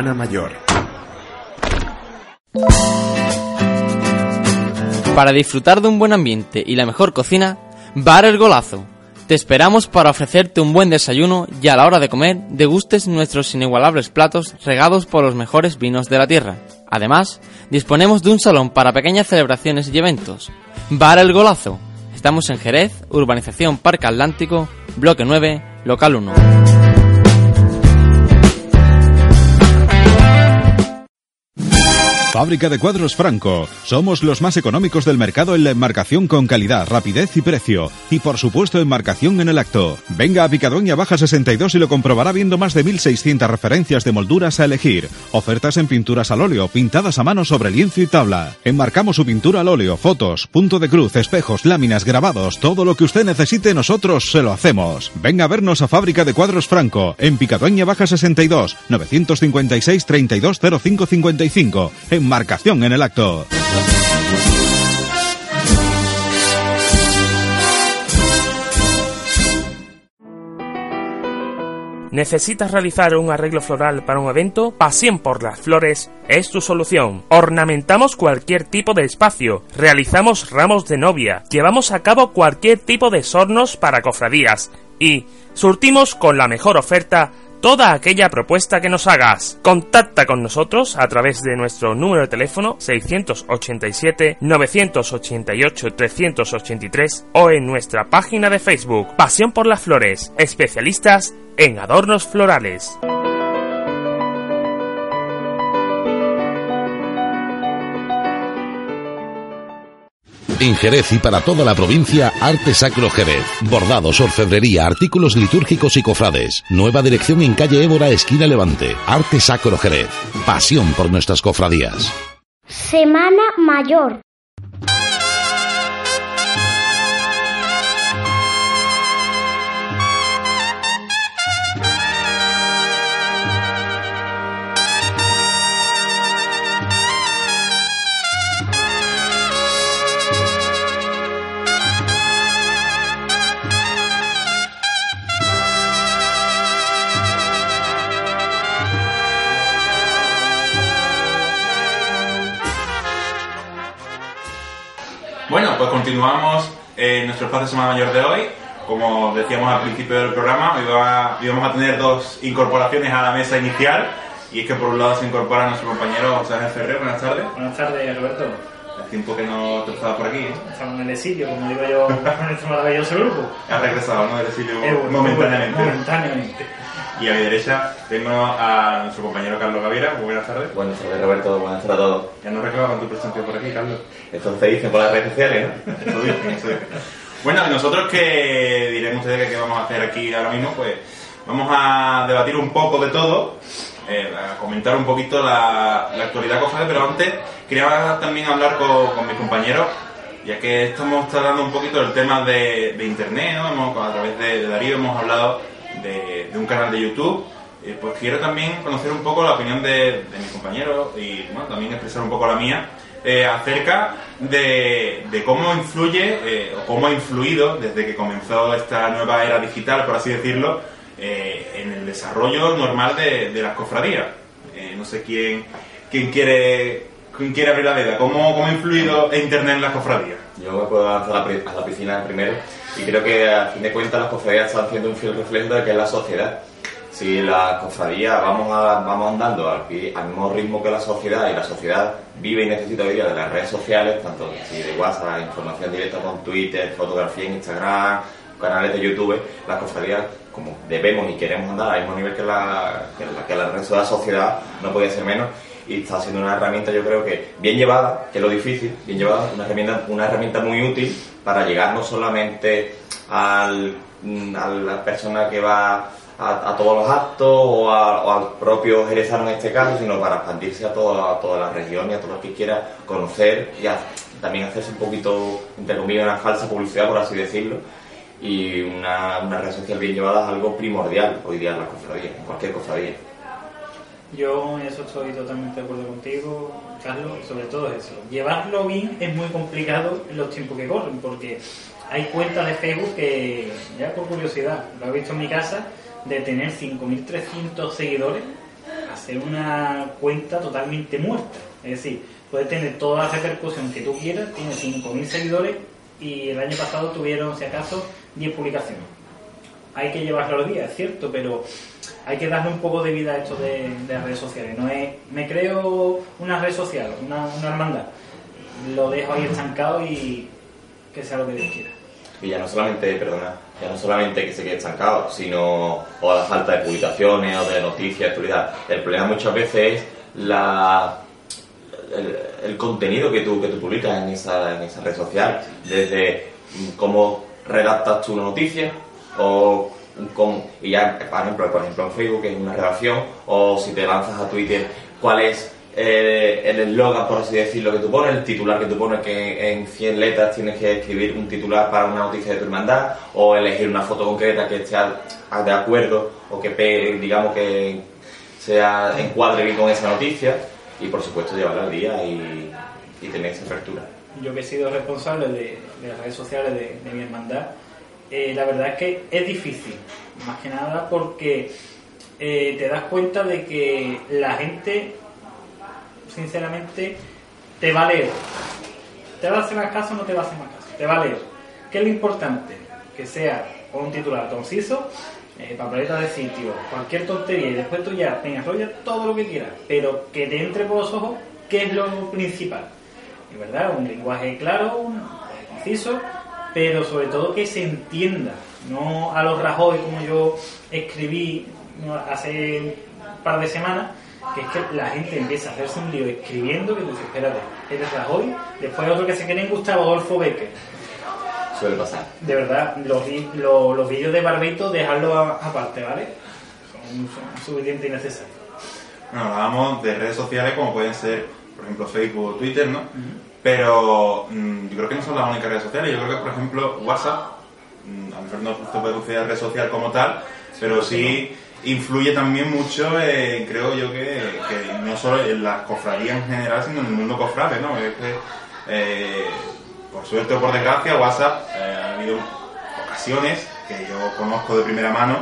Mayor. Para disfrutar de un buen ambiente y la mejor cocina, Bar El Golazo. Te esperamos para ofrecerte un buen desayuno y a la hora de comer degustes nuestros inigualables platos regados por los mejores vinos de la tierra. Además, disponemos de un salón para pequeñas celebraciones y eventos. Bar El Golazo. Estamos en Jerez, Urbanización Parque Atlántico, Bloque 9, Local 1. Fábrica de cuadros Franco. Somos los más económicos del mercado en la enmarcación con calidad, rapidez y precio. Y por supuesto enmarcación en el acto. Venga a Picadoña Baja 62 y lo comprobará viendo más de 1600 referencias de molduras a elegir. Ofertas en pinturas al óleo, pintadas a mano sobre lienzo y tabla. Enmarcamos su pintura al óleo, fotos, punto de cruz, espejos, láminas, grabados, todo lo que usted necesite nosotros se lo hacemos. Venga a vernos a Fábrica de Cuadros Franco, en Picadoña Baja 62, 956 320555. Enmarcación en el acto. ¿Necesitas realizar un arreglo floral para un evento? Pasión por las flores es tu solución. Ornamentamos cualquier tipo de espacio, realizamos ramos de novia, llevamos a cabo cualquier tipo de sornos para cofradías y surtimos con la mejor oferta toda aquella propuesta que nos hagas. Contacta con nosotros a través de nuestro número de teléfono 687 988 383 o en nuestra página de Facebook Pasión por las Flores, especialistas en adornos florales. En Jerez y para toda la provincia, Arte Sacro Jerez. Bordados, orfebrería, artículos litúrgicos y cofrades. Nueva dirección en calle Évora, esquina Levante. Arte Sacro Jerez. Pasión por nuestras cofradías. Semana Mayor. Bueno, pues continuamos en nuestro espacio Semana Mayor de hoy. Como decíamos al principio del programa, hoy va- hoy vamos a tener dos incorporaciones a la mesa inicial. Y es que por un lado se incorpora nuestro compañero José Ángel Ferrer. Buenas tardes. Buenas tardes, Roberto. Hace tiempo que no te estabas por aquí. ¿eh? Estamos en el exilio, como digo yo, en este maravilloso grupo. Has regresado, ¿no? Del exilio Eh, bueno, momentáneamente. Momentáneamente. Y a mi derecha tengo a nuestro compañero Carlos Gaviera. Muy buenas tardes. Buenas tardes, Roberto. Buenas tardes a todos. Ya no reclaman tu presencia por aquí, Carlos. Esto se dice por las redes sociales, ¿no? Eso dicen, eso dicen. Bueno, y nosotros que diremos ustedes que qué vamos a hacer aquí ahora mismo, pues vamos a debatir un poco de todo, eh, a comentar un poquito la, la actualidad cofrade, pero antes quería también hablar con, con mis compañeros, ya que estamos tratando un poquito del tema de, de internet, ¿no? Hemos- a través de, de Darío hemos hablado de, de un canal de YouTube. Eh, pues quiero también conocer un poco la opinión de, de mis compañeros y bueno, también expresar un poco la mía eh, acerca de, de cómo influye eh, o cómo ha influido desde que comenzó esta nueva era digital, por así decirlo, eh, en el desarrollo normal de, de las cofradías. Eh, no sé quién, quién quiere quién quiere abrir la veda. ¿Cómo, ¿Cómo ha influido Internet en las cofradías? Yo me puedo lanzar a la, a la piscina primero y creo que a fin de cuentas las cofradías están haciendo un fiel reflejo de que es la sociedad. Si las cofradías vamos, vamos andando al, mismo ritmo que la sociedad y la sociedad vive y necesita hoy día de las redes sociales, tanto si de WhatsApp, información directa con Twitter, fotografía en Instagram, canales de YouTube, las cofradías, como debemos y queremos andar al mismo nivel que, la, que, la- que resto de la sociedad, no podía ser menos, y está siendo una herramienta yo creo que bien llevada, que es lo difícil, bien llevada, una herramienta, una herramienta muy útil para llegar no solamente al, mm, a la persona que va a, a todos los actos o, a- o al propio jerezano en este caso, sino para expandirse a toda, toda la región y a todos los que quiera conocer y también hacerse un poquito, entre comillas, una falsa publicidad, por así decirlo. Y una, una red social bien llevada es algo primordial hoy día en la cofradía, en cualquier cofradía. Yo en eso estoy totalmente de acuerdo contigo, Carlos, sobre todo eso. Llevarlo bien es muy complicado en los tiempos que corren, porque hay cuentas de Facebook que, ya por curiosidad, lo he visto en mi casa, de tener 5.300 seguidores, ser una cuenta totalmente muerta. Es decir, puedes tener toda la repercusión que tú quieras, tienes 5.000 seguidores y el año pasado tuvieron, si acaso, 10 publicaciones. Hay que llevarlo los días, es cierto, pero hay que darle un poco de vida a esto de, de redes sociales. No es, me creo una red social, una, una hermandad, lo dejo ahí estancado y que sea lo que Dios quiera. Y ya no solamente, perdona, ya no solamente que se quede estancado, sino o la falta de publicaciones o de noticias, actualidad. El problema muchas veces es la el, el contenido que tú, que tú publicas en esa, en esa red social, desde mm, cómo redactas tu noticia o cómo, y ya, por ejemplo, por ejemplo en Facebook es una redacción o si te lanzas a Twitter, cuál es eh, el eslogan, por así decirlo, que tú pones, el titular que tú pones, que en 100 letras tienes que escribir un titular para una noticia de tu hermandad, o elegir una foto concreta que esté de acuerdo, o que digamos que sea encuadre bien con esa noticia, y por supuesto llevarla al día y, y tener esa apertura. yo que he sido responsable de, de las redes sociales de, de mi hermandad, eh, la verdad es que es difícil, más que nada porque eh, te das cuenta de que la gente, sinceramente, te va a leer. ¿Te va a hacer más caso o no te va a hacer más caso? Te va a leer. ¿Qué es lo importante? Que sea un titular conciso, eh, papeleta de sitio, cualquier tontería y después tú ya te enrollas todo lo que quieras, pero que te entre por los ojos, ¿qué es lo principal? Es verdad, un lenguaje claro, un conciso, pero sobre todo que se entienda, no a los Rajoy como yo escribí hace un par de semanas, que es que la gente empieza a hacerse un lío escribiendo que tú dices, espérate, eres Rajoy, después otro que se quieren Gustavo Adolfo Becker. Suele pasar. De verdad, los, los vídeos de Barbito, dejarlo a- aparte, ¿vale? Son, son suficientes y necesarios. Bueno, hablábamos de redes sociales como pueden ser, por ejemplo, Facebook o Twitter, ¿no? Pero mm, yo creo que no son las únicas redes sociales. Yo creo que, por ejemplo, WhatsApp, mm, a lo mejor no se puede considerar red social como tal, pero sí influye también mucho, creo yo, que, que no solo en las cofradías en general, sino en el mundo cofrade, ¿no? Es que, eh, por suerte o por desgracia, WhatsApp eh, ha habido ocasiones que yo conozco de primera mano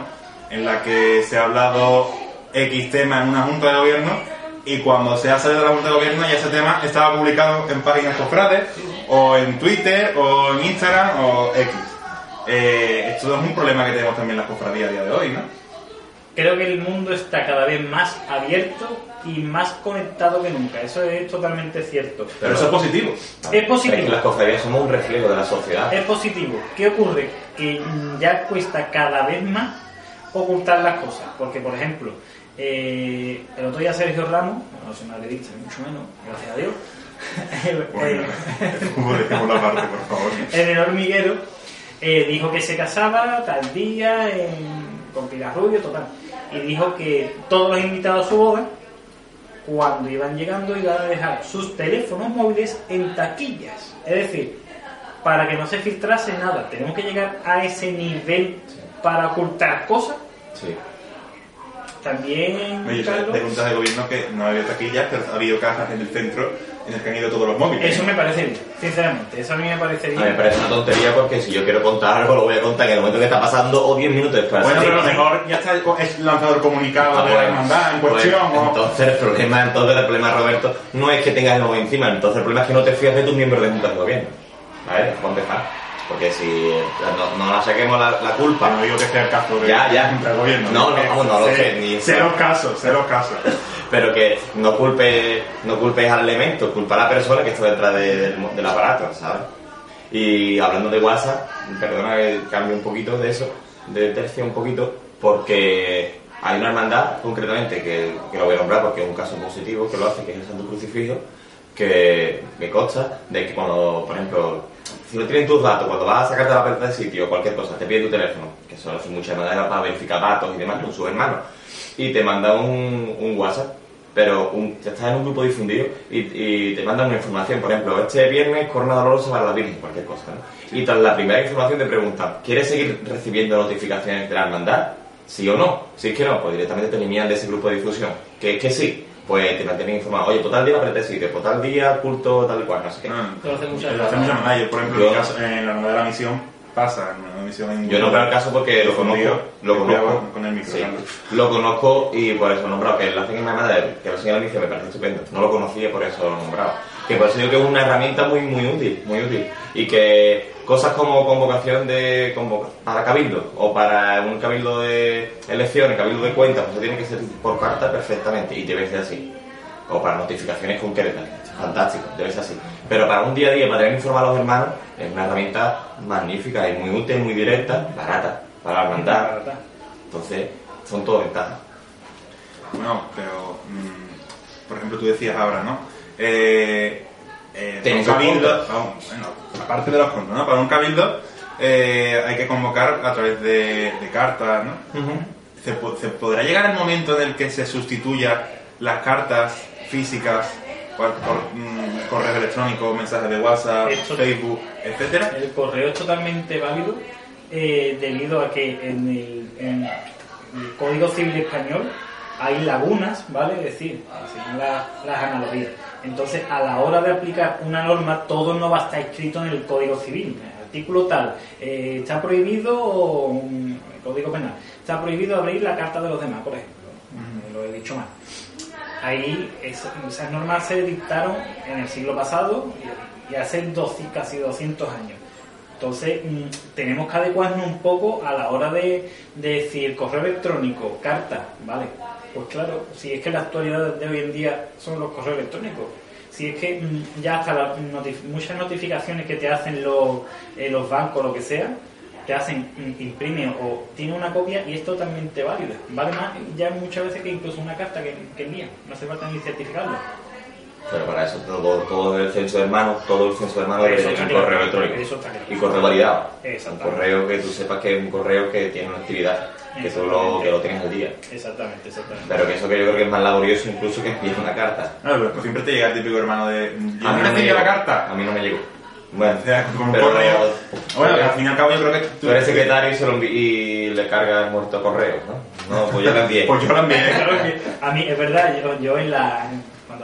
en la que se ha hablado X tema en una junta de gobierno y cuando se ha salido de la junta de gobierno ya ese tema estaba publicado en páginas cofrades o en Twitter o en Instagram o X. Eh, esto es un problema que tenemos también las cofradías a día de hoy, ¿no? Creo que el mundo está cada vez más abierto y más conectado que nunca. Eso es totalmente cierto. Pero eso es positivo. Es positivo. Es que las cofradías somos un reflejo de la sociedad. Es positivo. ¿Qué ocurre? Que ya cuesta cada vez más ocultar las cosas. Porque, por ejemplo, eh, el otro día Sergio Ramos, no soy madridista, ni mucho menos, gracias a Dios, Bueno, como dejemos la parte, por favor. en el hormiguero, eh, dijo que se casaba tal día en- con Pilar Rubio, total. Y dijo que todos los invitados a su boda, cuando iban llegando, iban a dejar sus teléfonos móviles en taquillas. Es decir, para que no se filtrase nada. Tenemos que llegar a ese nivel para ocultar cosas. Sí. También, Oye, yo sé Carlos, de juntas de gobierno que no ha habido taquillas, pero ha habido cajas en el centro en el que han ido todos los móviles. eso me parece bien, sinceramente. Eso a mí me parece A mí me parece una tontería porque si yo quiero contar algo lo voy a contar en el momento que está pasando o 10 minutos después. Bueno, pero a lo mejor ya está el lanzador comunicado Ah, de la hermandad en pues, cuestión. o- Entonces el problema, entonces el problema, Roberto, no es que tengas el móvil encima, entonces el problema es que no te fías de tus miembros de junta de gobierno. ¿Vale? Empezar. Porque si no, no la saquemos la, la culpa. No digo que sea el caso de Ya, ya. la Junta de Gobierno. No, no, Que vamos, no lo sé-. Ni los casos, los casos. Pero que no culpe, no culpes al elemento, culpa a la persona que está detrás de- del, del aparato, ¿sabes? Y hablando de WhatsApp, perdona que cambie un poquito de eso, de tercio un poquito, porque hay una hermandad concretamente que, que lo voy a nombrar porque es un caso positivo que lo hace, que es el Santo Crucifijo, que me consta de que cuando, por ejemplo, si no tienen tus datos, cuando vas a sacarte la puerta de sitio o cualquier cosa, te pide tu teléfono, que eso hace muchas hermandades para verificar datos y demás con sus hermanos, y te manda un, un WhatsApp, pero un, estás en un grupo difundido y, y te mandan una información, por ejemplo, este viernes corona dolorosa para la Virgen, cualquier cosa, ¿no? Y tras la primera información te preguntan, ¿quieres seguir recibiendo notificaciones de la hermandad? ¿Sí o no? Si es que no, pues directamente te eliminan de ese grupo de difusión. Que es que sí, pues te mantienen informado. Oye, pues tal día la sitio, pues tal día culto tal cual, no sé qué. Lo hace muchas Lo hace muchas. Yo, por ejemplo, en, mi caso, en la hermandad de la misión, pasa en una emisión en Yo he nombrado el caso porque lo conozco, lo conozco, con el micro, sí, lo conozco y por eso lo he nombrado, que lo hacen en Mamada, que lo hacen al inicio me parece estupendo, no lo conocía por eso lo he nombrado. Que por eso digo que es una herramienta muy muy útil, muy útil, y que cosas como convocación de convo- para cabildo o para un cabildo de elecciones, cabildo de cuentas, pues eso tiene que ser por carta perfectamente y debe ser así. O para notificaciones concretas, fantástico, debe ser así. Pero para un día a día, para tener informar a los hermanos, es una herramienta magnífica y muy útil, muy directa, barata, para mandar. Entonces, son todo ventajas. No, pero mm, por ejemplo tú decías ahora, ¿no? Eh, eh, para un cabildo, vamos, bueno, aparte de los puntos, ¿no? Para un cabildo eh, hay que convocar a través de, de cartas, ¿no? ¿Se, po- se podrá llegar el momento en el que se sustituya las cartas físicas por, por, mm, correo electrónico, mensajes de WhatsApp, Esto- Facebook, etcétera? El correo es totalmente válido eh, debido a que en el, en el Código Civil Español hay lagunas, ¿vale? Es decir, la- las analogías. Entonces, a la hora de aplicar una norma, todo no va a estar escrito en el Código Civil. El artículo tal, eh, está prohibido, mm, el Código Penal, está prohibido abrir la carta de los demás, por ejemplo. Lo he dicho mal. Ahí es- esas normas se dictaron en el siglo pasado y, y hace dos- casi 200 años. Entonces, mm, tenemos que adecuarnos un poco a la hora de, de decir correo electrónico, carta, ¿vale? Pues claro, si es que la actualidad de hoy en día son los correos electrónicos. Si es que mm, ya hasta las notif- muchas notificaciones que te hacen los, eh, bancos, lo que sea, te hacen mm, imprime o tiene una copia y es totalmente válida. Vale más ya muchas veces que incluso una carta que, que envían. No hace falta ni certificarlo. Pero para eso todo, todo el censo de hermanos, todo el censo de hermanos tener un correo electrónico. Eso está claro. Y correo validado. Un correo que tú sepas que es un correo que tiene una actividad, que tú lo, que lo tengas al día. Exactamente, exactamente. Pero que eso que yo creo que es más laborioso incluso que enviar una carta. No, pero pues siempre te llega el típico hermano de. ¿Yo A mí no me llegó. la carta? A mí no me llegó. Bueno, O sea, con pero correo. Bueno, al fin y al cabo yo creo que tú eres secretario y, se lo envi- y le carga el muerto correo, ¿no? No, pues yo lo envié. Pues yo lo envié. Claro que a mí, es verdad, yo, yo en la,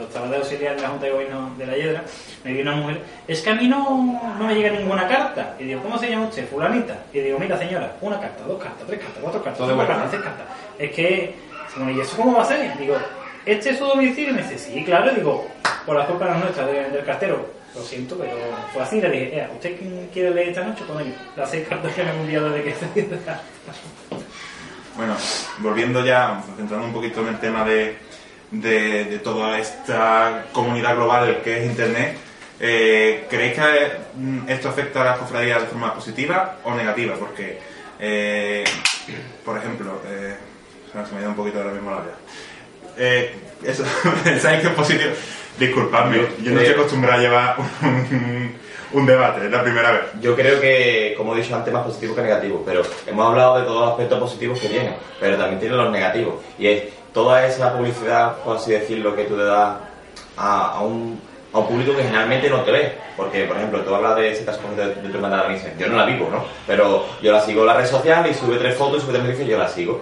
estaba de auxiliar en la Junta de Gobierno de la Hiedra, me vio una mujer, es que a mí no, no me llega ninguna carta. Y digo, ¿cómo se llama usted? Fulanita. Y digo, mira señora, una carta, dos cartas, tres cartas, cuatro cartas, de cinco cartas, seis cartas. Es que, bueno, ¿y eso cómo va a ser? Digo, ¿este es su domicilio? Y me dice, sí, claro. Y digo, por la culpa no es nuestra, de- del cartero. Lo siento, pero fue así. Le dije, "Ea, ¿usted quiere leer esta noche? Pues las seis cartas que me han enviado desde que se Bueno, volviendo ya, centrando un poquito en el tema de, de, de toda esta comunidad global que es Internet, eh, ¿creéis que mm, esto afecta a las cofradías de forma positiva o negativa? Porque, eh, por ejemplo, eh, se me- ha ido un poquito ahora mismo la vida. Eh, eso, ¿Pensáis que es positivo? Disculpadme, yo no estoy acostumbrado a llevar un, un debate, es la primera vez. Yo creo que, como he dicho antes, más positivo que negativo, pero hemos hablado de todos los aspectos positivos que tiene, pero también tiene los negativos. Y es toda esa publicidad, por así decirlo, que tú le das a, a un, a un público que generalmente no te ve. Porque, por ejemplo, tú hablas de caso de, de tu misa. Yo no la vivo, ¿no? Pero yo la sigo en la red social y sube tres fotos y sube tres noticias y yo la sigo.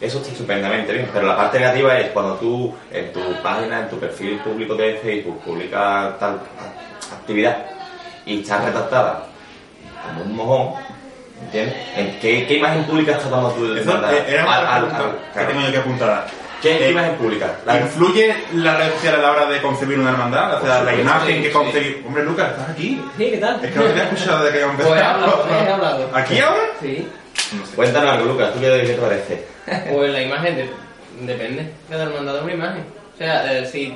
Eso está estupendamente bien, pero la parte negativa es cuando tú en tu página, en tu perfil público de Facebook, publicas tal actividad y está redactada como un mojón, ¿entiendes? ¿En ¿Qué, qué imagen pública estás dando tú de Eso era una pregunta que tengo yo aquí apuntada. ¿Qué Eh, imagen pública? La- ¿Influye la red social a la hora de concebir una hermandad? O sea, la imagen sí, que sí. concebir... Hombre, Lucas, ¿estás aquí? Sí, ¿qué tal? Es que no te he escuchado de que hemos empezado. Pues he hablado, he hablado. ¿Aquí ahora? Sí. Cuéntanos algo, Lucas, ¿tú qué, te parece? Pues la imagen de- depende. Cada hermandad es una imagen. O sea, eh, si,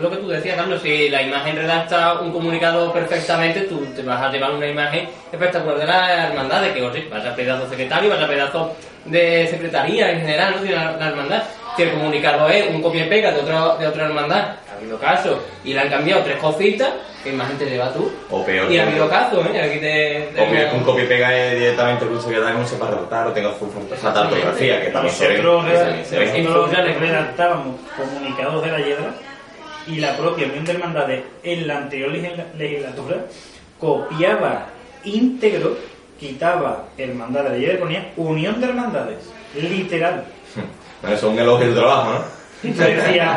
lo que tú decías, Carlos, si la imagen redacta un comunicado perfectamente, tú te vas a llevar una imagen espectacular de la hermandad, de que oye, vas a pedazo secretario, vas a pedazo de secretaría en general, ¿no? De la, la hermandad. Si el comunicado es un copia y pega de, otro, de otra hermandad, ha habido casos, y le han cambiado tres cositas, ¿qué imagen te lleva tú? O peor. Y ha habido casos, ¿eh? Aquí te... te- O que un copia y pega es directamente con un secretario no sepa redactar o tenga ortografía, que también se ve. Nosotros, que ve. nosotros redactábamos comunicados de la hiedra y la propia Unión de Hermandades en la anterior legisla- legislatura copiaba íntegro, quitaba Hermandad de la hiedra y ponía Unión de Hermandades, literal. Bueno, eso es un elogio de trabajo, ¿no?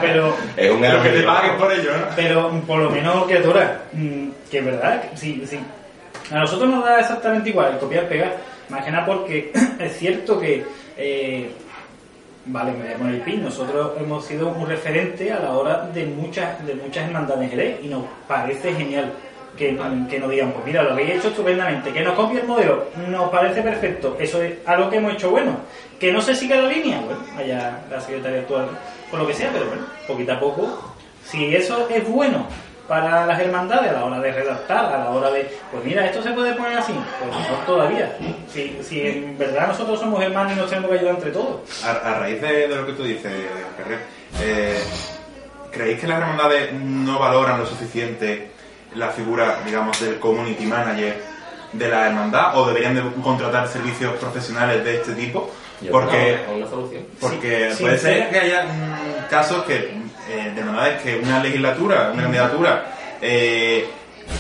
Pero, Es un elogio de tu trabajo. por ello, ¿no? pero por lo menos, criatura, mm, que es verdad, que sí, sí. A nosotros nos da exactamente igual el copiar pegar. Más que nada porque es cierto que, eh, vale, me voy a poner el pin, nosotros hemos sido un referente a la hora de muchas, de muchas hermandades y nos parece genial que, que nos digan, pues mira, lo habéis hecho estupendamente, que nos copie el modelo, nos parece perfecto, eso es algo que hemos hecho bueno. Que no se siga la línea, bueno, allá la secretaria actual con lo que sea, pero bueno, poquito a poco, si eso es bueno para las hermandades a la hora de redactar, a la hora de, pues mira, esto se puede poner así, pues mejor todavía. Si, si en verdad nosotros somos hermanos y nos tenemos que ayudar entre todos. A, raíz de, lo que tú dices, Ferrer, eh, ¿creéis que las hermandades no valoran lo suficiente la figura, digamos, del community manager de la hermandad o deberían de contratar servicios profesionales de este tipo? Porque, una solución. porque Sí, puede sí, ser sí. que haya mm, casos que, eh, de hermandades que una legislatura, una candidatura, eh,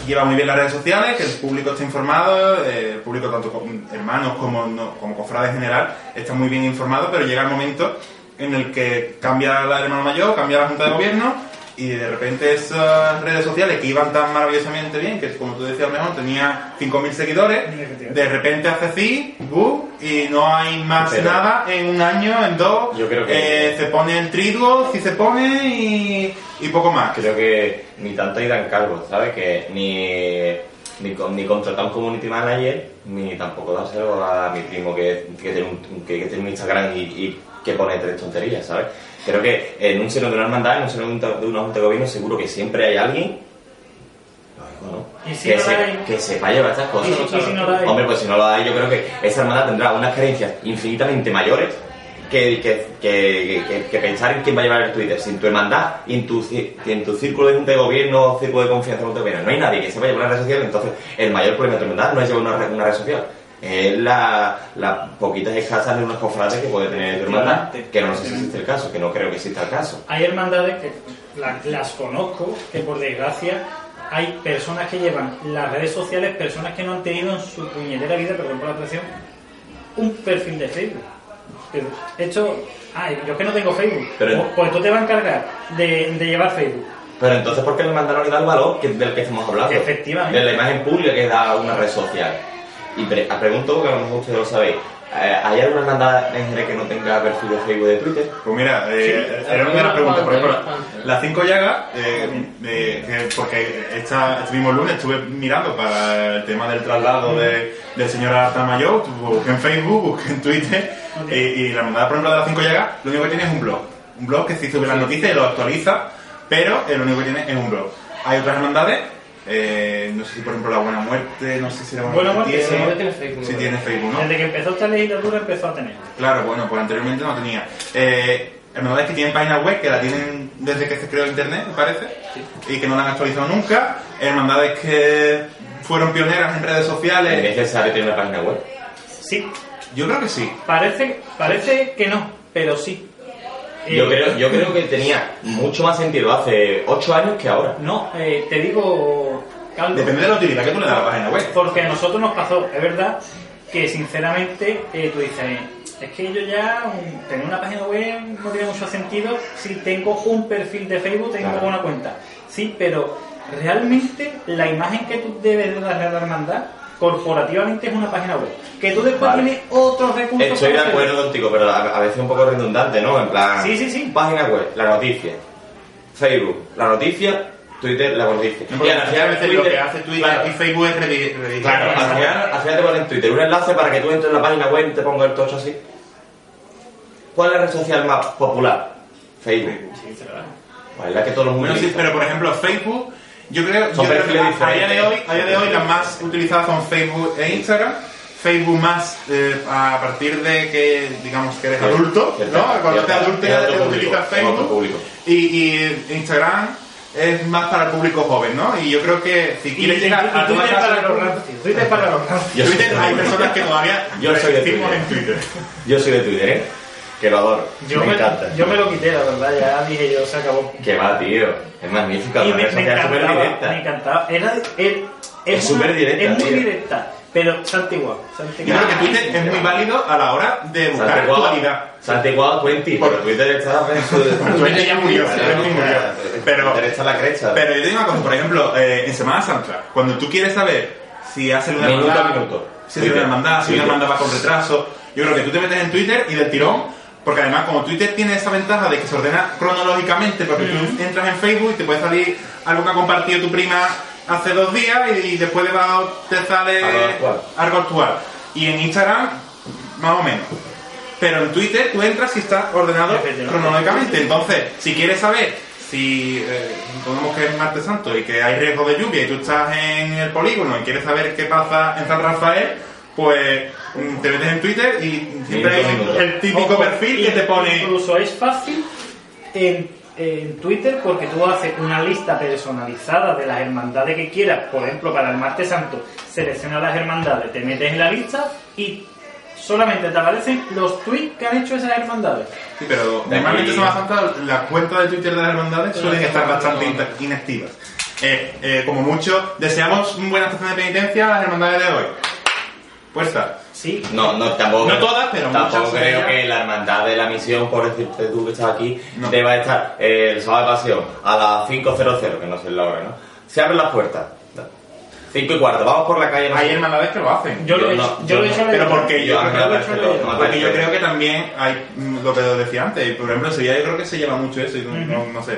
lleva muy bien las redes sociales, que el público está informado, eh, el público tanto con hermanos como, no- como cofrades en general está muy bien informado, pero llega el momento en el que cambia la hermano mayor, cambia la junta de gobierno y de repente esas redes sociales que iban tan maravillosamente bien, que como tú decías mejor, tenía 5.000 seguidores, de repente hace así, ¡bu! y no hay más Pero- nada en un año, en dos, Yo creo que- eh, se pone el triduo, si se pone y, y poco más. Creo que ni tanto ir en cargo, ¿sabes? Que ni, ni, con- ni contratar un community manager, ni tampoco dárselo a mi primo que, que tiene, un, que, que tiene un Instagram y, y que pone tres tonterías, ¿sabes? Creo que en un seno de una hermandad, en un seno de un- de una junta de gobierno, seguro que siempre hay alguien ¿no? ¿Y si que, no se- que sepa llevar estas cosas. ¿Y si- y si no? Hombre, pues si no la hay, yo creo que esa hermandad tendrá unas carencias infinitamente mayores que, que, que, que- pensar en quién va a llevar el Twitter. Si en tu hermandad en tu, en tu círculo de de gobierno, círculo de confianza de junta de gobierno, no hay nadie que sepa llevar una red social, entonces el mayor problema de tu hermandad no es llevar una, red- una red social. Es la, las poquitas escasas de unas cofrades que puede tener tu hermandad, que no sé si existe el caso, que no creo que exista el caso. Hay hermandades que la- las conozco, que por desgracia hay personas que llevan las redes sociales, personas que no han tenido en su puñetera vida, perdón por la expresión, un perfil de Facebook. Pero Esto, ay, yo que no tengo Facebook, Pero- pues, pues tú te vas a encargar de, de llevar Facebook. Pero entonces, ¿por qué el hermandad no le da el valor que, del que estamos hablando? Efectivamente. De la imagen pública que da una red social. Y pre- pregunto, porque a lo mejor ustedes lo sabéis, eh, ¿hay alguna hermandad en Jerez que no tenga perfil de Facebook de Twitter? Pues mira, eh, era una de las preguntas. Por ejemplo, las cinco llagas, eh, eh, que- porque esta, este mismo lunes estuve mirando para el tema del traslado de, del señor Artamayor, busqué en Facebook, busqué en Twitter, y, y la hermandad, por ejemplo, de las cinco llagas, lo único que tiene es un blog. Un blog que sí sube las noticias y lo actualiza, pero eh, lo único que tiene es un blog. Hay otras hermandades, eh, no sé si por ejemplo la Buena Muerte, no sé si la Buena, Buena Muerte tiene, sí, tiene Facebook, sí ¿no? tiene Facebook, ¿no? Desde que empezó esta legislatura empezó a tener. Claro, bueno, pues anteriormente no tenía. Eh, hermandades que tienen página web, que la tienen desde que se creó Internet, me parece, y que no la han actualizado nunca. Hermandades que fueron pioneras en redes ¿Es sociales. necesario tener una página web? Sí, Yo creo que sí. parece, parece que no, pero sí. Yo Eh, creo, yo creo que tenía mucho más sentido hace 8 años que ahora. No, eh, te digo, Calvo. Depende de la utilidad que tú le das a la página web. Porque a nosotros nos pasó, es verdad, que sinceramente eh, tú dices, es que yo ya mm, tener una página web no tiene mucho sentido si tengo un perfil de Facebook, tengo Claro. una cuenta. Sí, pero realmente la imagen que tú debes de dar a la hermandad corporativamente es una página web. Que tú después Vale. tienes otros recursos. Estoy de hacer. acuerdo contigo, pero a, veces un poco redundante, ¿no? En plan, Sí, sí, sí. página web, la noticia. Facebook, la noticia. Twitter, la noticia. Porque al final veces lo que hace Twitter claro, y Facebook es redi- redirigir. Claro, al final, al final te ponen en Twitter un enlace para que tú entres en la página web y te ponga el tocho así. ¿Cuál es la red social más popular? Facebook. ¿Cuál es la que todo el mundo Bueno, sí, pero por ejemplo, Facebook, yo creo, Son yo creo que a, a día de hoy, a día de hoy las más utilizadas son Facebook e Instagram. Facebook más eh, a partir de que, digamos, que eres Cierto, adulto, ¿no? Cuando eres adulto ya utilizas Facebook. Y, y Instagram es más para el público joven, ¿no? Y yo creo que si quieres llegar y a Twitter para los. Twitter para los Twitter hay personas que todavía Yo soy de resistimos Twitter. en Twitter. Yo soy de Twitter, ¿eh? Que lo adoro. Yo me, me, encanta. yo me lo quité, la verdad, ya dije yo, se acabó. Que va, tío. Es magnífica. Me, me social es súper encantaba, directa. me encantaba. Era, er- Es súper directa, Es muy tío. directa, pero antigua. Se Yo creo que Twitter es muy válido a la hora de buscar Santiago, actualidad. Santiago 20, pero Twitter está en su... Twitter ya murió, Twitter murió. Pero- está la crecha. Pero yo te digo una cosa, por ejemplo, eh, en Semana Santa, cuando tú quieres saber si hace una hermandad, si hace una hermandad, si una hermandad va con retraso. Yo creo que tú te metes en Twitter y del tirón, porque además como Twitter tiene esa ventaja de que se ordena cronológicamente, porque tú entras en Facebook y te puede salir algo que ha compartido tu prima hace dos días y, después debajo te sale Algo actual. algo actual. Y en Instagram, más o menos. Pero en Twitter tú entras y está ordenado cronológicamente. Entonces, si quieres saber si eh, que es martes santo y que hay riesgo de lluvia y tú estás en el polígono y quieres saber qué pasa en San Rafael, pues te metes en Twitter y siempre hay el típico Ojo, perfil que te pone... Incluso es fácil en, en Twitter porque tú haces una lista personalizada de las hermandades que quieras. Por ejemplo, para el martes santo, seleccionas las hermandades, te metes en la lista y solamente te aparecen los tweets que han hecho esas hermandades. Sí, pero normalmente en Semana Santa las cuentas de Twitter de las hermandades suelen estar bastante in- inactivas. Eh, eh, como mucho, deseamos una buena estación de penitencia a las hermandades de hoy. Puesta. Sí. No, no, tampoco. No todas, pero Tampoco muchas creo que la hermandad de la misión, por decirte tú que estás aquí, deba estar eh, el sábado de pasión a las 5.00, que no sé la hora, ¿no? Se abren las puertas. 5 y cuarto, vamos por la calle. no Hay hermandades que lo hacen. Yo lo he no, hecho- yo lo he hecho Pero de- porque yo, Yo a porque yo creo que también hay mm, lo que os decía antes. Por ejemplo, en Sevilla yo creo que se lleva mucho eso. Y no, no- no sé.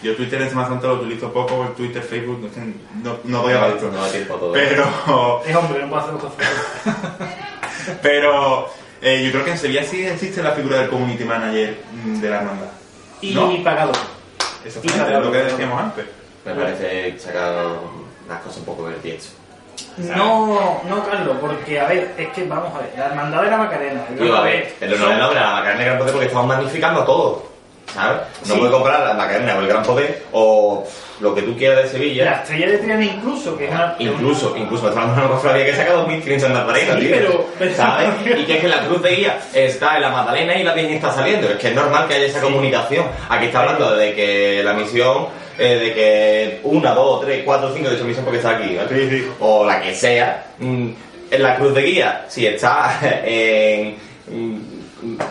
Yo Twitter en Semana Santa lo utilizo poco, el Twitter, Facebook, no, sé, no, no doy abasto. No da tiempo a todo. Pero, Es hombre, no puedo hacer cosas. pero eh, yo creo que en Sevilla sí existe la figura del community manager mm, de la hermandad. Y ¿No? pagado. Eso y fue pagado. lo que decíamos antes. Me parece sacar las cosas un poco del tiesto. No, no, Carlos, porque a ver, es que vamos a ver, la hermandad de la Macarena. Tío, a ver, el honor a la Macarena Gran porque estamos magnificando todo. ¿Sabes? No Sí. puedes comprar la Macarena o el Gran Poder o lo que tú quieras de Sevilla. La estrella de Triana incluso, que es una... Incluso, incluso está hablando de una cofradía que saca 2.500 Nazarena, Sí, tío. pero- pero- ¿Sabes? Y que es que la cruz de guía está en la Magdalena y la Virgen está saliendo. Es que es normal que haya esa comunicación. Aquí está hablando de que la misión, eh, de que una, dos, tres, cuatro, cinco, de hecho misión porque está aquí, ¿vale? O la que sea. mm, En la cruz de guía, si está en.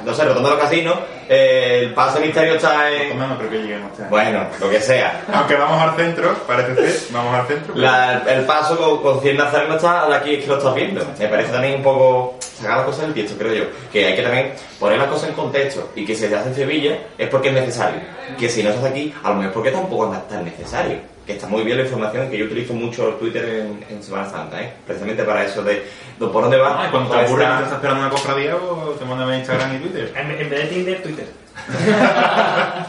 No sé, rotando los casinos, eh, el paso misterio está en. No, no creo que lleguemos. a- Bueno, lo que sea. Aunque vamos al centro, parece ser, vamos al centro. pero- La- el paso con, con 100 nazarenos está de aquí es que lo estás viendo. Me parece también un poco sacar las cosas del tiesto, creo yo. Que hay que también poner las cosas en contexto y que si se hace en Sevilla es porque es necesario. Que si no se hace aquí, a lo mejor porque tampoco es tan necesario. Que está muy bien la información, que yo utilizo mucho el Twitter en, en Semana Santa, ¿eh? precisamente para eso de, de por dónde va. Ah, cuando te está- estás esperando una cofradía, o te mandan en Instagram y Twitter. En, en vez de Tinder, Twitter.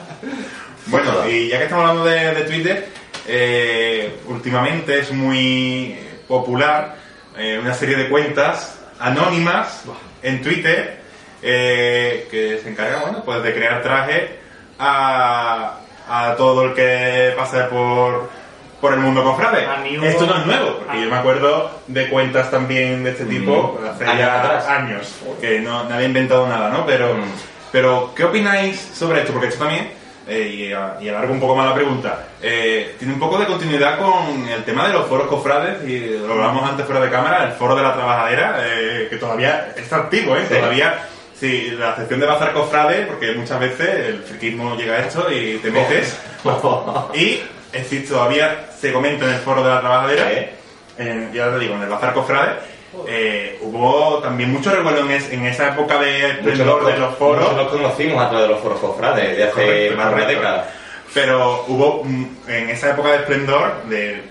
Bueno, y ya que estamos hablando de, de Twitter, eh, últimamente es muy popular eh, una serie de cuentas anónimas en Twitter eh, que se encargan, bueno, pues de crear trajes a, a todo el que pase por, por el mundo cofrade. Esto no es nuevo, porque yo me acuerdo de cuentas también de este tipo Mm. hace Años ya atrás. años, que no, nadie ha inventado nada, ¿no? Pero, Mm. pero ¿qué opináis sobre esto? Porque esto también, eh, y, y alargo un poco más la pregunta, eh, tiene un poco de continuidad con el tema de los foros cofrades, y lo hablamos antes fuera de cámara, el foro de la trabajadera, eh, que todavía está activo, ¿eh? Sí. Todavía, sí, la sección de bazar cofrade, porque muchas veces el friquismo llega a esto y te metes, y decir, todavía se comenta en el foro de la trabajadera, en- ya te digo, en el bazar cofrade, eh, hubo también mucho revuelo en, es- en esa época de esplendor de los foros. muchos nos conocimos a través de los foros cofrades de hace Correcto, más de una década. Pero hubo mm, en esa época de esplendor, de,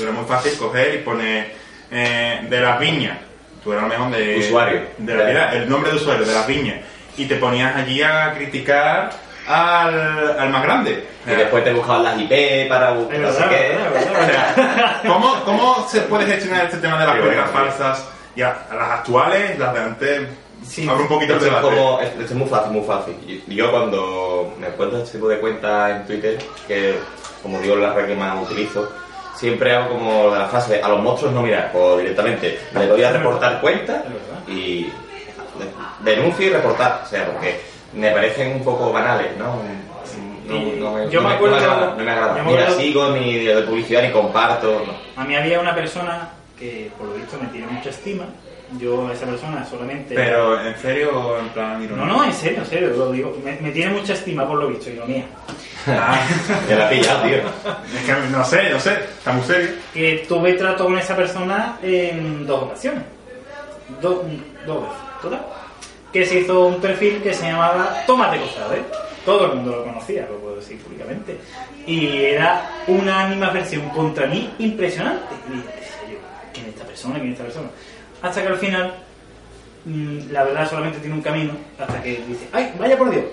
era muy fácil coger y poner eh, de las viñas, tú eras mejor de Usuario. de la vida, el nombre de usuario de las viñas, y te ponías allí a criticar al, al más grande. Y después te buscaban las IP para buscar no sé qué. O sea, ¿cómo, ¿Cómo se puede gestionar este tema de las Sí, cuentas bueno, falsas? Ya, las actuales, las de antes, abre un poquito el Esto es, debate. como, esto es muy fácil, muy fácil. Yo cuando me encuentro este tipo de cuentas en Twitter, que como digo la red que más utilizo, siempre hago como la frase, a los monstruos no mirar, pues directamente le doy a reportar cuentas y de- denuncio y reportar, o sea, porque me parecen un poco banales, ¿no? No, no me, Yo no me acuerdo- no me agrada, no me agrada. yo me Ni la sigo, ni de publicidad, ni comparto. A mí había una persona que, por lo visto, me tiene mucha estima. Yo a esa persona solamente... Pero, ¿en serio o en plan ironía? No, no, en serio, en serio, lo digo. Me, me tiene mucha estima, por lo visto, ironía. Me la ha pillado, tío. Es que no sé, no sé, está muy serio. que tuve trato con esa persona en dos ocasiones. Dos, dos veces, ¿total? Que se hizo un perfil que se llamaba Tómate Cofrade. Todo el mundo lo conocía, lo puedo decir públicamente. Y era una animadversión contra mí impresionante. Y dije, yo, ¿quién es esta persona? ¿Quién es esta persona? Hasta que al final, mm, la verdad solamente tiene un camino, hasta que dice, ¡ay, vaya por Dios!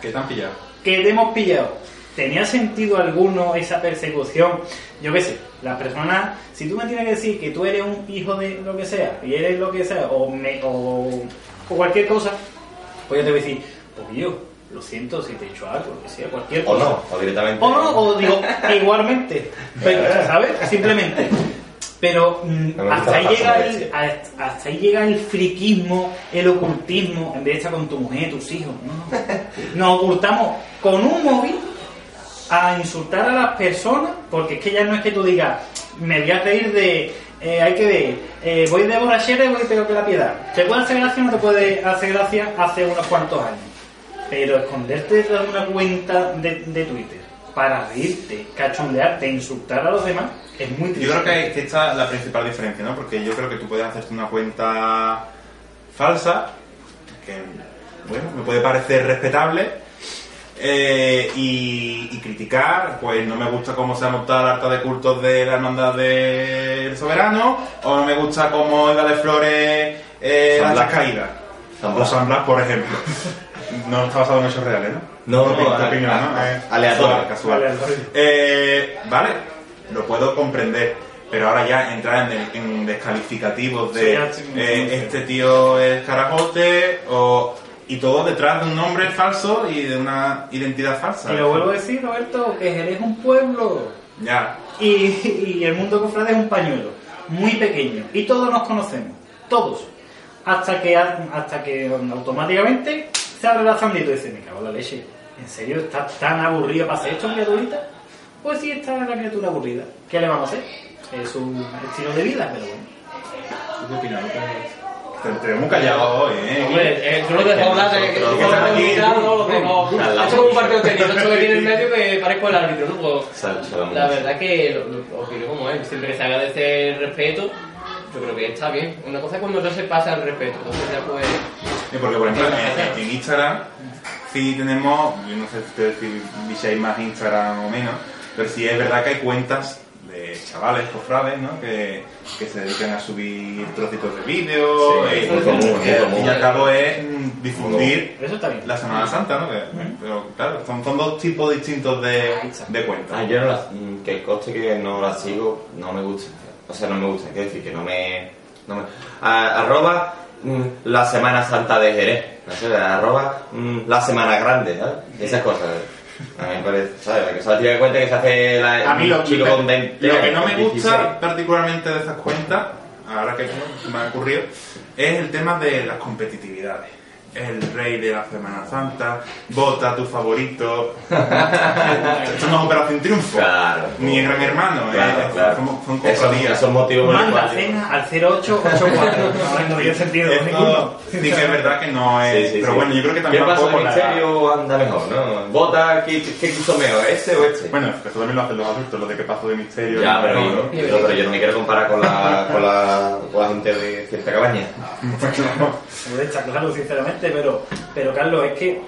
Que te han pillado. Que te hemos pillado. ¿Tenía sentido alguno esa persecución? Yo qué sé, la persona, si tú me tienes que decir que tú eres un hijo de lo que sea, y eres lo que sea, o, me- o, o cualquier cosa, pues yo te voy a decir, pues yo, lo siento si te he hecho algo, lo que sea, cualquier O cosa. no, o directamente. O no, o digo, igualmente, pero, ¿sabes? Simplemente. Pero mm, hasta, ahí llega el, hasta hasta ahí llega el friquismo, el ocultismo, en vez de estar con tu mujer, tus hijos. ¿no? Nos ocultamos con un móvil a insultar a las personas, porque es que ya no es que tú digas, me voy a reír de, eh, hay que ver, eh, voy de borrachera y voy peor que la piedad. ¿Te puede hacer gracia o no te puede hacer gracia hace unos cuantos años? Pero esconderte detrás de una cuenta de, de Twitter para reírte, cachondearte, insultar a los demás, es muy triste. Yo creo que, que esta es la principal diferencia, ¿no? Porque yo creo que tú puedes hacerte una cuenta falsa, que, bueno, me puede parecer respetable, eh, y, y criticar, pues no me gusta cómo se ha montado el acta de cultos de la hermandad del soberano, o no me gusta cómo iba de flores eh, la chascaída. San O. San Blas, por ejemplo. No está basado en hechos reales, ¿no? No, no, a- opinión, a- ¿no? Eh, aleatorio. Casual. Aleatorio. Eh, vale, lo puedo comprender, pero ahora ya entrar en, en descalificativos de sí, eh, este tío es carajote o y todo detrás de un nombre falso y de una identidad falsa. Y lo vuelvo a decir, Roberto, que Jerez es un pueblo. Ya, Y, y el mundo cofrade es un pañuelo muy pequeño y todos nos conocemos, todos. Hasta que, hasta que automáticamente se abre la zandita y dice, me cago en la leche. ¿En serio está tan aburrido para hacer esto, criaturita? Pues sí, está la criatura aburrida. ¿Qué le vamos a hacer? Es su estilo de vida, pero bueno. ¿qué opinas? Te, te veo muy callado hoy, ¿eh? Hombre, eh, tú no te dejas hablar, que estás aquí, no, lo tengo. Esto como un partido de tenis, esto que tiene en medio que parezco el árbitro, ¿no? Pues, la verdad que lo, lo, opino como es, siempre que se agradece el respeto, yo creo que está bien. Una cosa es cuando no se pasa el respeto, entonces ya pues... Sí, porque por ejemplo en, en Instagram sí tenemos, yo no sé si ustedes si viséis más Instagram o menos, pero sí es verdad que hay cuentas de chavales cofrades, ¿no? Que, que se dedican a subir trocitos de vídeo Sí, eh, al y al cabo es mm, difundir Eso está bien. la Semana Santa, ¿no? Que- Pero claro, son, son dos tipos distintos de, de cuentas. Ah, yo no la, mm, que coste que no la sigo, no me gusta. O sea, no me gusta, quiero decir que no me. No me a- arroba mm, la Semana Santa de Jerez. No sé, arroba mm, la Semana Grande, ¿sabes? Esas cosas. A mí me parece, ¿sabes? La que se la tira de cuenta que se hace la, A mí lo, chico con 20 lo que no me gusta 16. particularmente de esas cuentas, ahora que se me ha ocurrido, es el tema de las competitividades. El rey de la Semana Santa, vota tu favorito. Esto no es Operación Triunfo, Claro. ni el Gran Hermano, Claro, eh, claro. Son, son cofradías. esos motivos Manda cena al 0884. No, no tiene sentido ninguno. Esto sí que es verdad que no es. Sí, sí, pero sí. bueno, yo creo que también ¿Qué pasa? poco ¿El la- misterio anda mejor, no? Vota, ¿qué, qué quiso mejor, este o este? Bueno, esto también lo hacen los adultos, lo de que paso de misterio. Ya, pero, no, yo, ¿no? pero yo no me quiero comparar con la, con la, con la gente de cierta cabaña. Puede estar claro, sinceramente, pero, pero Carlos, es que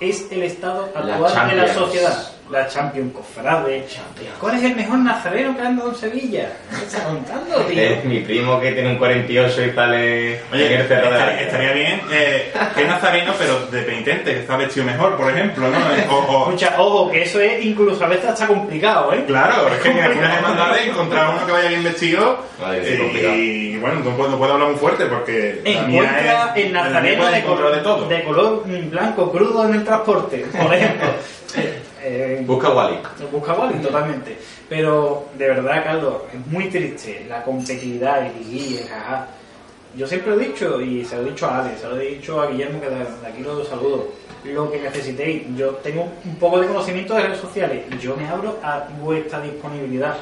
es el estado La actual de la sociedad. La Champion Cofrade. ¿Cuál es el mejor nazareno que ha andado en Sevilla? ¿Qué estás contando, tío? Es mi primo que tiene un 48 y sale Oye, en el cerro de estaría, la estaría bien eh, que nazareno, pero de penitente, que está vestido mejor, por ejemplo, ¿no? Eh, O, o- Escucha, ojo, que eso es incluso a veces hasta complicado, ¿eh? claro, es que en algunas hermandades encontrar uno que vaya bien vestido Vale, eh, y bueno, no puedo, no puedo hablar muy fuerte porque Encuentra es- el nazareno de encontrar color, de todo. de color blanco crudo en el transporte, por ejemplo. Eh, Busca Wally. Busca Wally, totalmente. Pero, de verdad, Carlos, es muy triste la competitividad, el guille, el jaja. Yo siempre lo he dicho, y se lo he dicho a Ale, se lo he dicho a Guillermo, que de aquí lo saludo. Lo que necesitéis, yo tengo un poco de conocimiento de redes sociales, yo me abro a vuestra disponibilidad.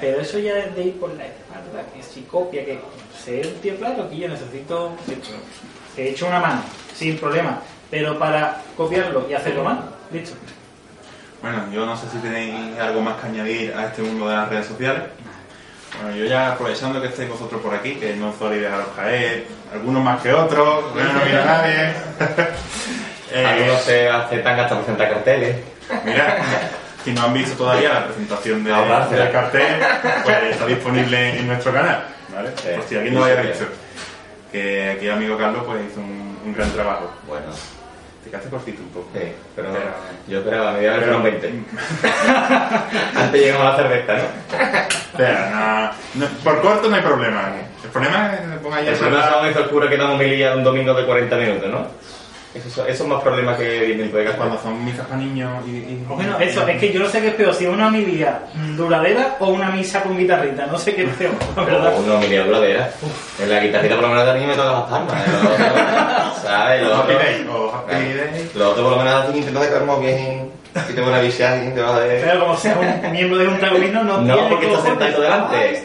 Pero eso ya es de ir por la espalda, que si copia, que ser un tío claro, que yo necesito te he hecho una mano, sin problema. Pero para copiarlo y hacerlo mal, listo. Bueno, yo no sé si tenéis algo más que añadir a este mundo de las redes sociales. Bueno, yo ya aprovechando que estáis vosotros por aquí, que no soléis dejaros caer, algunos más que otros, no miro a nadie. Eh, Algunos se aceptan hasta presentar carteles. Mira, si no han visto todavía la presentación de, Ahorrársela. del cartel, pues está disponible en nuestro canal, ¿vale? Por si alguien no lo haya visto. Que aquí el amigo Carlos pues hizo un, un gran trabajo. Bueno. Te quedaste cortito un poco. Sí, pero Pero- yo esperaba, me dieron Pero- fueron 20. Antes llegamos a la cerveza, ¿no? Espera, no, no, por corto no hay problema. El problema es que ponga ya El problema son esos curas que dan homilía un domingo de 40 minutos, ¿no? Eso, eso es más problema que 10 minutos de. Cuando son misas para niños y... y- Bueno, eso, es que yo no sé qué es peor, si es una homilía duradera o una misa con guitarrita, no sé qué es peor, verdad. O una homilía duradera. En la guitarrita por lo menos de niño me toca las palmas. ¿eh? ¿Sabes? Lo otro, lo otro por lo menos intento de bien. Si tengo una visión y te vas a ver. Pero como sea un miembro de un tragomino, no, No, tiene porque está cojones. sentado delante.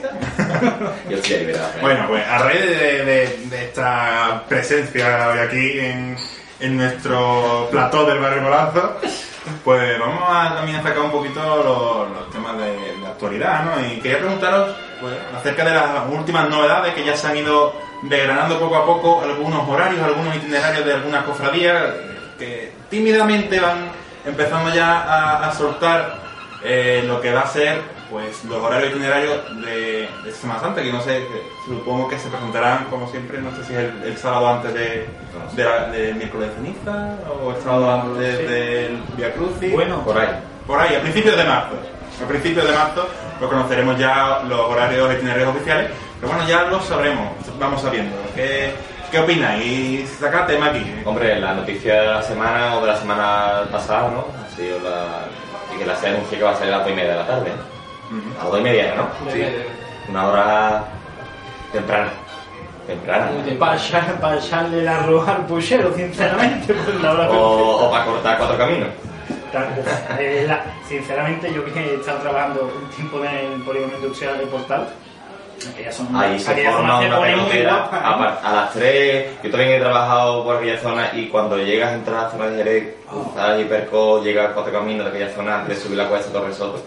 Yo estoy liberado. Bueno, pues a raíz de, de- de esta presencia hoy aquí en, en nuestro plató del barrio Golazo, pues vamos a también sacar un poquito los, temas de, actualidad, ¿no? Y quería preguntaros pues, acerca de las últimas novedades que ya se han ido desgranando poco a poco, algunos horarios, algunos itinerarios de algunas cofradías que tímidamente van empezando ya a, a soltar eh, lo que va a ser pues los horarios itinerarios de, de Semana Santa, que no sé, supongo que se presentarán como siempre, no sé si es el, el sábado antes de, de la- del miércoles de ceniza o el sábado antes Sí. del Via Crucis. Bueno. por ahí. Por ahí, a principios de marzo. A principios de marzo pues conoceremos ya los horarios itinerarios oficiales, pero bueno, ya lo sabremos, vamos sabiendo. ¿Qué, qué opináis? Saca tema aquí. ¿eh? Hombre, la noticia de la semana o de la semana pasada, ¿no? Ha sido la. Y que la se anunció que va a salir a las 2 y media de la tarde. ¿No? A las 2 y media, ¿no? Sí. Una hora temprana. Temprana. Para echar- para echarle la roja al puchero, sinceramente, pues la hora O, o para cortar cuatro caminos. Eh, la- sinceramente, yo que he estado trabajando un tiempo en el polígono industrial de Portal, aquella zona, Ahí se aquella forma zona una pelotera a, par- a las 3. Yo también he trabajado por aquella zona y cuando llegas a entrar a la zona de Jerez, cruzar allí Perco, llegas a cuatro caminos de aquella zona antes de subir la cuesta Torre Soto,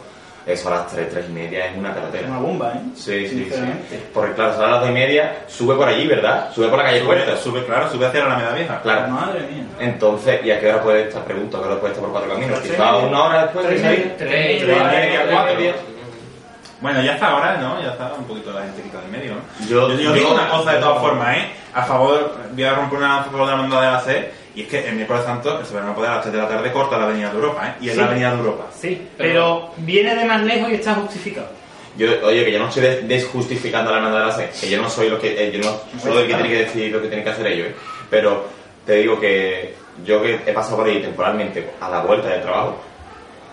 eso a las 3, 3 y media es una pelotera. Una bomba, ¿eh? Sí, sí, sí. Porque claro, a las 2 y media, sube por allí, ¿verdad? Sube por la calle Sube, Puerta. sube, claro, sube hacia la Alameda Vieja. Claro. Madre mía. Entonces, ¿y a qué hora puede estar? Pregunto, ¿a qué hora puede estar por cuatro caminos? Quizá una hora después de salir. media. Tres, Tres y tres, media, tres, cuatro. tres. Bueno, ya está ahora, ¿no? Ya está un poquito la gente quita del medio, ¿no? Yo- yo, digo yo- una cosa de todas formas, ¿eh? A favor, voy a romper una a favor de la hermandad de la SE, y es que el miércoles santo, van a poder a las 3 de la tarde, corta la avenida de Europa, ¿eh? Y es Sí. la avenida de Europa. Sí, pero viene de más lejos y está justificado. Yo, oye, que yo no estoy des- desjustificando a la hermandad de la SE, que yo no soy lo que, eh, yo no soy el que tiene que decidir lo que tienen que hacer ellos, ¿eh? Pero te digo que yo que he pasado por ahí temporalmente a la vuelta del trabajo,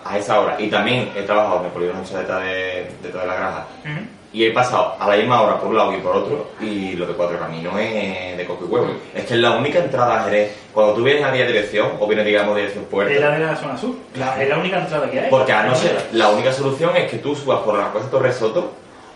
a esa hora, y también he trabajado en el polígono de, de toda la granja, y he pasado a la misma hora por un lado y por otro, y lo de cuatro caminos es de coco y huevo. Es que es la única entrada a Jerez. Cuando tú vienes a vía dirección, o vienes, digamos, dirección puerta, Es la de la zona sur. La- es la única entrada que hay. porque a no ser, la única solución es que tú subas por la cuesta Torre Soto,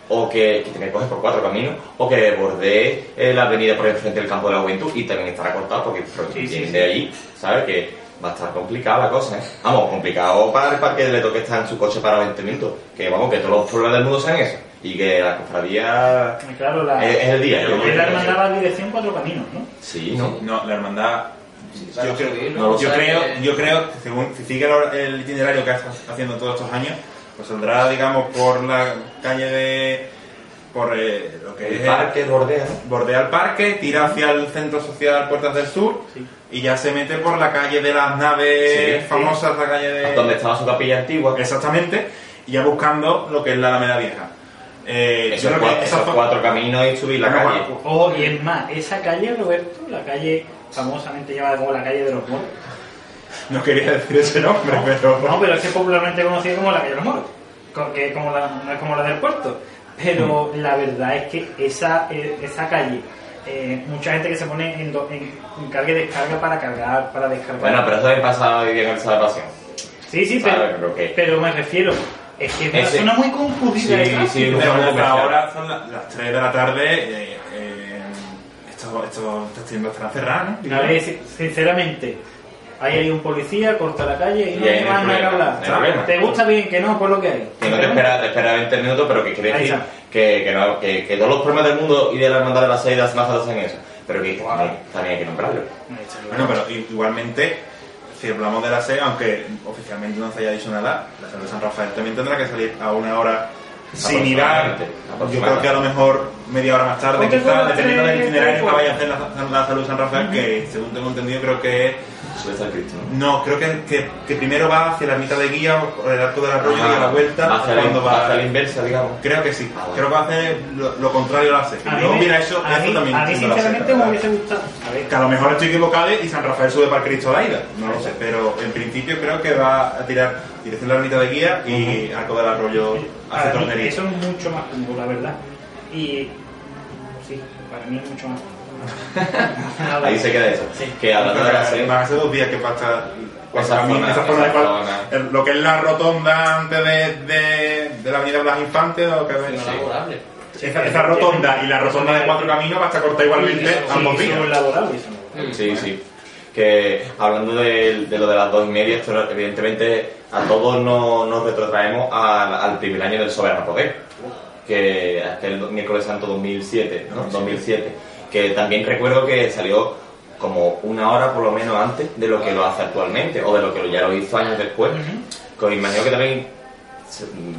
o que, que te coges por cuatro caminos, o que bordees eh, la avenida por enfrente del campo de la juventud y también estará cortado porque Sí, sí, de allí, ¿sabes? Que va a estar complicada la cosa, ¿eh? Vamos, complicado para el parque le toque estar en su coche para 20 minutos. Que vamos, que todos los problemas del mundo sean eso. Y que la cofradía Claro, la, es, es el día. yo creo la hermandad va dirección cuatro caminos, ¿no? Sí, ¿no? No, la hermandad. Yo creo, yo, creo, que- yo creo que según, si sigue el, el itinerario que está haciendo todos estos años, pues saldrá, digamos, por la calle de. por eh, lo que El es. parque bordea, ¿no? Bordea el parque, tira hacia el centro social Puertas del Sur y ya se mete por la calle de las naves Sí, famosas, la calle de. Donde estaba su capilla antigua. Exactamente, y ya buscando lo que es la Alameda Vieja. Eh, Esos, cuatro, esos caminos y subir la calle. Oh, y es más, esa calle, Roberto, la calle famosamente llamada como la calle de los moros. No quería decir ese nombre, pero. No, pero es que es popularmente conocida como la calle de los moros, co- que es como la, no es como la del puerto. Pero Mm. la verdad es que esa, eh, esa calle, eh, mucha gente que se pone en, do- en, en carga y descarga para cargar, para descargar. Bueno, pero eso me pasa hoy día en de Pasión. Sí, sí, pero, pero me refiero, es que es una muy concurrida. Sí, sí, somos comerciales. ahora son la- las 3 de la tarde. Eh, eh, estos, estos, estos tiendas estarán cerradas, ¿no? A ver, si- sinceramente, Ahí hay un policía, corta la calle y no hay no hay más nada que hablar. ¿Te gusta bien que no? Pues lo que hay. Que no te espera, te espera 20 minutos, pero que quiere decir que, que, no, que, que todos los problemas del mundo y de la hermandad de las seis más hacen eso. Pero que también, también hay que nombrarlo. Bueno, pero igualmente, si hablamos de la SE, aunque oficialmente no se haya dicho nada, la Sala de San Rafael también tendrá que salir a una hora sin mirar. Yo creo que a lo mejor media hora más tarde, quizás, dependiendo del itinerario que vaya a hacer la, la Salud de San Rafael, que según tengo entendido creo que es... No, creo que, que, que primero va hacia la ermita de guía, por el arco del arroyo y a la vuelta. Va hacia la- cuando va hacia la inversa, digamos. Creo que sí. Creo que va a hacer lo, lo contrario a la SE. A mí Yo me- hubiera hecho a eso mí- también. a mí sinceramente me hubiese gustado. A ver, Que a lo mejor estoy equivocado y San Rafael sube para el Cristo de la Ida, no lo sé, pero en principio creo que va a tirar dirección de la ermita de guía y arco del arroyo hacia tornería. eso es mucho más cómodo, la verdad. Y sí, para mí es mucho más cómodo. Ahí se queda eso. Que hablando de la Van a ser dos días que pasa Esa zona, esa zona de esa cual- zona. el- lo que es la rotonda antes de, de, de la avenida Blas Infante, lo que laborable. Esa, esa rotonda y la rotonda de cuatro caminos va a estar corta igualmente ambos días. Sí, sí. Que hablando de, de lo de las dos y media, esto evidentemente a todos nos, nos retrotraemos al, al primer año del soberano poder, que aquel miércoles santo 2007, ¿no? 2007, que también recuerdo que salió como una hora por lo menos antes de lo que lo hace actualmente, o de lo que ya lo hizo años después, que os imagino que también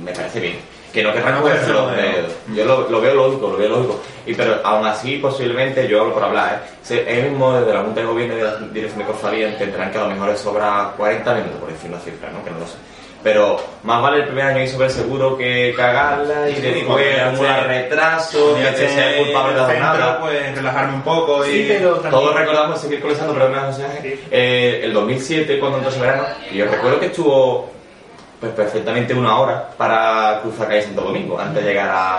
me parece bien. Que no querrán pues, los dedos. Yo lo, lo veo lógico, lo veo lógico. Y pero aún así, posiblemente, yo hablo por hablar, ¿eh? Ellos mismos desde la Junta de Gobierno y de la Dirección de Cofradía entenderán que a lo mejor les sobra 40 minutos, por decir una cifra, ¿no? Que no lo sé. Pero más vale el primer año ir sobre seguro que cagarla y Sí, después acumular retraso, que te sea culpable de la centro, jornada. pues relajarme un poco y... Todos recordamos miércoles santo, perdón, José Ángel, eh, el 2007 cuando entró ese verano, y yo recuerdo que estuvo pues perfectamente una hora para cruzar calle Santo Domingo, antes de llegar a,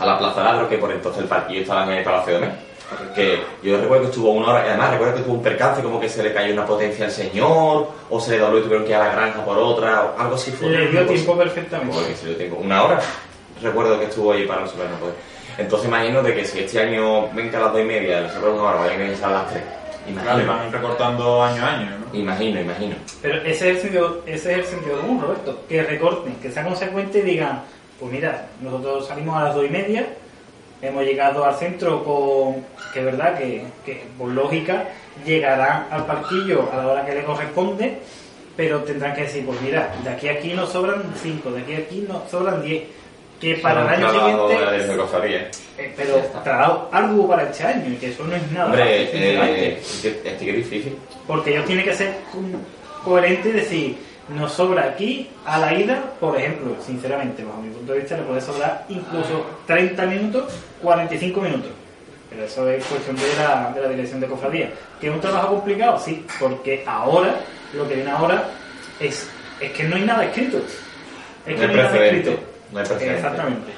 a la Plaza Ladro, que por entonces el parquillo estaba en el Palacio de Mé. Que yo recuerdo que estuvo una hora, y además recuerdo que tuvo un percance, como que se le cayó una potencia al señor, o se le dobló y tuvieron que ir a la granja por otra, o algo así fue. Le dio Pues- tiempo perfectamente. Joder, que se dio tiempo. Una hora. Recuerdo que estuvo ahí para el Soberano Poder. Entonces imagino de que si este año venga a las dos y media, el Soberano una hora, vayan a las tres. Imagino. Vale, van recortando año a año, ¿no? Imagino, imagino. Pero ese es el sentido, ese es el sentido común, Roberto. Que recorten, que sean consecuentes y digan, pues mira, nosotros salimos a las dos y media, hemos llegado al centro con, que es verdad que, que por lógica llegarán al parquillo a la hora que le corresponde, pero tendrán que decir, pues mira, de aquí a aquí nos sobran cinco, de aquí a aquí nos sobran diez. Que para el año siguiente, eh, pero trabajo arduo para este año, y que eso no es nada Hombre, eh, es que, es difícil. Porque ellos tienen que ser co- coherentes y decir, nos sobra aquí a la ida, por ejemplo, sinceramente, bajo mi punto de vista, le puede sobrar incluso 30 minutos, 45 minutos. Pero eso es cuestión de la, de la dirección de cofradía. ¿Que es un trabajo complicado? Sí, porque ahora, lo que viene ahora, es, es que no hay nada escrito. Es que No hay no hay nada precedente. escrito. No hay. Exactamente.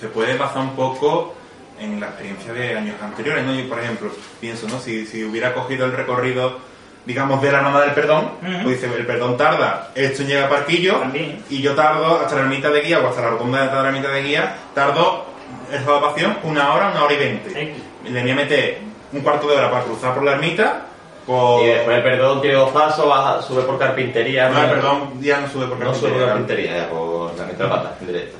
Se puede basar un poco en la experiencia de años anteriores, ¿no? Yo, por ejemplo, pienso, ¿no? Si, si hubiera cogido el recorrido, digamos, de la Hermandad del Perdón, pues dice, el perdón tarda, esto en llegar a Parquillo, y yo tardo hasta la ermita de guía o hasta la rotonda de la ermita de guía, tardo el sábado pasión una hora, una hora y veinte. Le voy a meter un cuarto de hora para cruzar por la ermita, por... Y después el perdón tiene dos pasos, baja, sube por carpintería. No, el perdón ya no sube por No sube por carpintería. carpintería, ya por la mitad pata, en directo.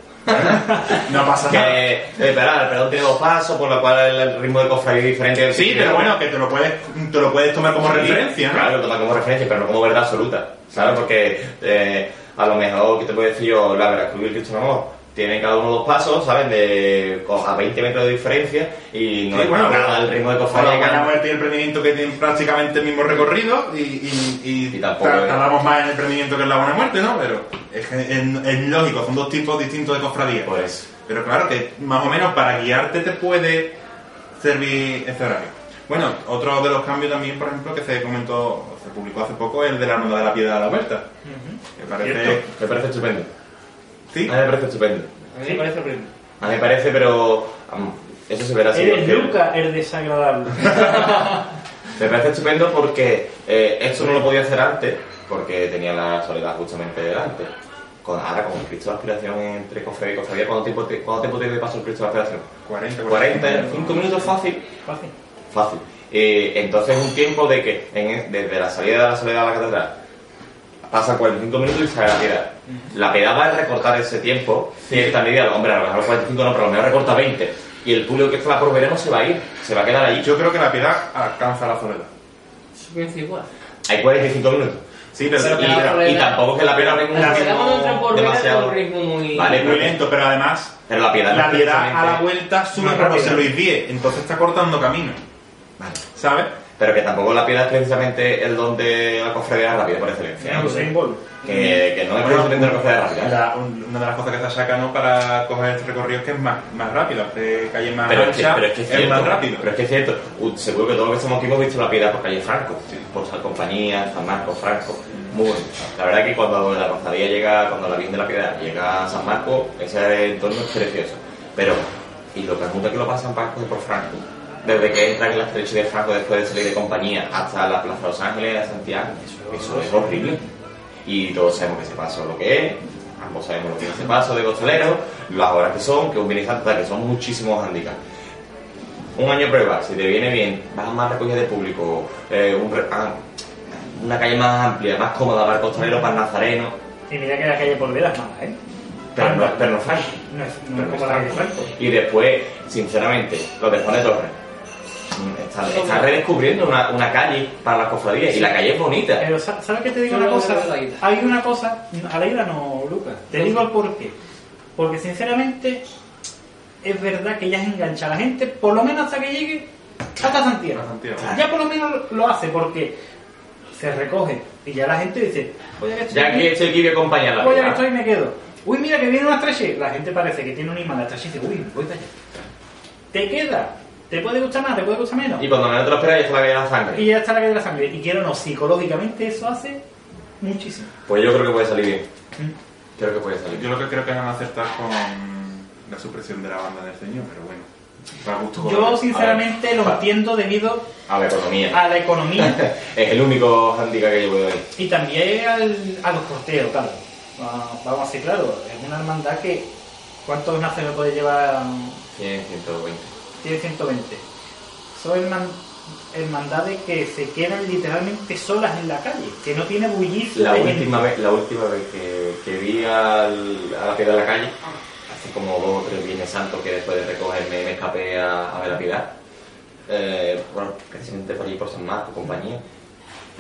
No pasa nada. Que, eh, espera, el perdón tiene dos pasos, por lo cual el ritmo de cofradía es diferente. Sí, que pero bueno, que te lo puedes, te lo puedes tomar como Sí, referencia, ¿no? Claro, lo toma como referencia, pero no como verdad absoluta, ¿sabes? Porque eh, a lo mejor, ¿qué te puedo decir yo? La Veracruz y el Cristo Amor tienen cada uno dos pasos, ¿saben? De, a 20 metros de diferencia y no Sí, es bueno, nada el ritmo de cofradía. que- vamos a ver el emprendimiento que tiene prácticamente el mismo recorrido y, y, y es- tardamos más en el emprendimiento que en la buena muerte, ¿no? Pero es, que es- es lógico, son dos tipos distintos de cofradía. Pues. Pero claro que más o menos para guiarte te puede servir ese horario. Bueno, otro de los cambios también, por ejemplo, que se comentó, se publicó hace poco, es el de la Hermandad de la Piedra a la Vuelta. Me parece... Me parece estupendo. ¿Sí? A mí me parece estupendo. A mí me parece horrible. A mí me parece, pero um, eso se verá así. Eres porque- Luca el desagradable. Me parece estupendo porque eh, esto no lo podía hacer antes, porque tenía la soledad justamente delante. Con, ahora, con el Cristo de Aspiración entre cofradía y cofradía, ¿cuánto tiempo, te- ¿cuánto tiempo tiene de paso el Cristo de Aspiración? 40, 45 minutos fácil. Fácil. Fácil. Eh, entonces es un tiempo de que en- desde la salida de la soledad a la catedral pasan 45 minutos y sale la piedad. La piedad va a recortar ese tiempo, cierta medida, hombre, a lo mejor 45 no, pero a lo mejor recorta 20. Y el público que está por verano se va a ir, se va a quedar ahí. Yo creo que la piedad alcanza la soledad. Eso igual. Hay 45 minutos. Sí, pero, Pero y- que la Y tampoco es que la piedad venga un La ritmo demasiado... un ritmo muy... Vale, muy lento, pero además Pero la piedad, la piedad a la vuelta sube Más por José. Luis Díez, entonces está cortando camino. ¿Sabes? Pero que tampoco la piedad es precisamente el don de la cofradía rápida por excelencia. Bolt. Que, que no es precisamente la cofradía rápida. La- un- una de las cosas que está sacando para coger este recorrido es que es más, más rápido, hace calle más Pero es, que, ancha, pero es que es es cierto, más rápido. Pero es que es cierto. Uh, seguro que todos los que estamos aquí hemos visto la piedad por calle Franco, por San Compañía, San Marcos, Franco. Muy bueno. La verdad que cuando la cofradía llega, cuando la Virgen de la Piedad llega a San Marcos, ese entorno es precioso. Pero, y lo que que lo pasan Marcos y por Franco. Desde que entra en la estrecha de Franco después de salir de compañía hasta la Plaza de Los Ángeles, a Santiago, eso es horrible. Y todos sabemos que ese paso es lo que es, ambos sabemos lo que es ese paso de costalero, las horas que son, que un Santo, que son muchísimos handicaps. Un año prueba, si te viene bien, vas a más recogida de público, eh, un re- ah, una calle más amplia, más cómoda para el costalero, para el nazareno, Y mira que la calle por Vera es mala, ¿eh? pero no, pero no. No es, no Pero es no como la es calle Franco. Y después, sinceramente, lo de Juan de Torres. Está, está redescubriendo una, una calle para las cofradías y la calle es bonita. Pero sa- ¿sabes qué te digo Yo una no cosa? a la. Hay una cosa, a la ida no, Lucas. Te digo el por qué. Porque sinceramente es verdad que ya engancha a la gente, por lo menos hasta que llegue hasta Santiago. Ya por lo menos lo hace porque se recoge y ya la gente dice, oye, que estoy Ya aquí, que estoy aquí voy a acompañar la oye, que piedad. estoy y me quedo. Uy, mira que viene una estreche. La gente parece que tiene un imán de estreche y dice, uy, voy para allá. Te queda. Te puede gustar más, te puede gustar menos. Y cuando menos te lo esperas, ya está la calle de la sangre. Y ya está la calle de la sangre. Y quiero no, psicológicamente eso hace muchísimo. Pues yo creo que puede salir bien. Mm. Creo que puede salir Yo lo que creo que van a acertar con la supresión de la banda del señor, pero bueno. Para gusto Yo sinceramente lo entiendo debido A la economía. a la economía es el único handicap que yo veo ahí. y también al, a los corteos, claro. Va- Vamos a ser claros, es una hermandad que ¿cuántos naces puede llevar? 100, 120. Tiene 120. Son herman- hermandades que se quedan literalmente solas en la calle, que no tiene bullicio La última vez, la última vez que, que vi al- a la piedad de la calle, hace como dos o tres viernes santos que después de recogerme me escapé a, a ver la piedad, eh, bueno, precisamente por allí por San Marcos, compañía,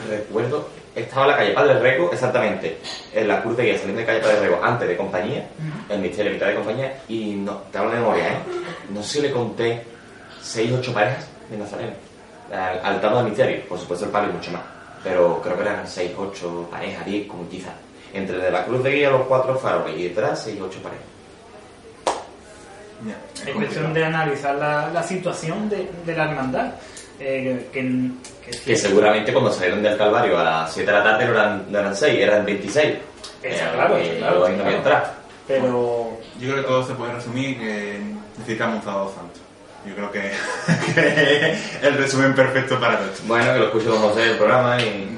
recuerdo, estaba en la calle Padre Rego, exactamente, en la de guía saliendo de calle Padre Rego, antes de compañía, el misterio mitad de compañía, y no, te hablo de memoria, ¿eh? No sé si le conté seis o ocho parejas de Nazareno, al, al del misterio, por supuesto el palo y mucho más, pero creo que eran seis, ocho parejas, diez, como quizás, entre de la cruz de guía los cuatro faroles y detrás seis, ocho parejas. Ya, Es cuestión de analizar la, la situación de, de la hermandad. eh, que, que- Que seguramente cuando salieron del Calvario a las 7 de la tarde no eran, no eran 6, eran 26. Está Eh, claro, y está claro, claro. Pero Yo creo que todo se puede resumir que necesitamos un sábado santo. Yo creo que, el resumen perfecto para esto. Bueno, que lo escuche don José el programa y...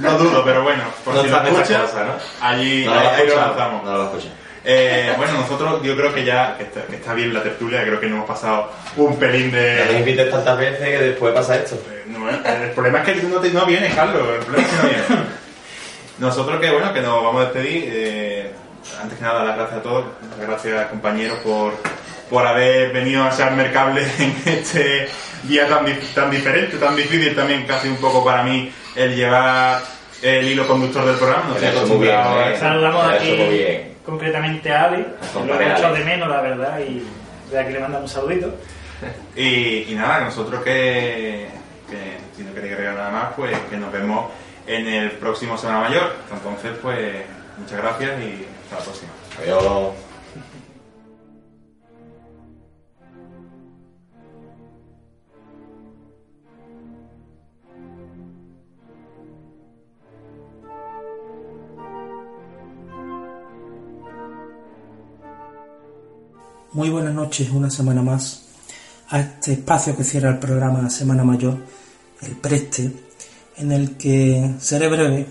No dudo, pero bueno, por No si lo escuchas, cosa, ¿no? allí, No lo ahí, lo lanzamos. no lo escucha. Eh, bueno, nosotros yo creo que ya que está, que está bien la tertulia, creo que no hemos pasado un pelín de... No me invites tantas veces que después pasa esto. No, el problema es que tú no, te, no vienes, Carlos. El problema es que no vienes. Nosotros que bueno, que nos vamos a despedir. eh, antes que nada, las gracias a todos. Las gracias compañeros por, por haber venido a ser mercable en este día tan, di- tan diferente, tan difícil también casi un poco para mí el llevar el hilo conductor del programa. No muy bien, eh. saludamos muy aquí bien. concretamente a Ali, que lo hemos hecho de menos, la verdad, y de aquí le mandamos un saludito. Y, y nada, nosotros que, que si no queréis agregar nada más, pues que nos vemos en el próximo Semana Mayor. Entonces, pues muchas gracias y hasta la próxima. Adiós. Muy buenas noches, una semana más a este espacio que cierra el programa Semana Mayor, el Preste, en el que seré breve,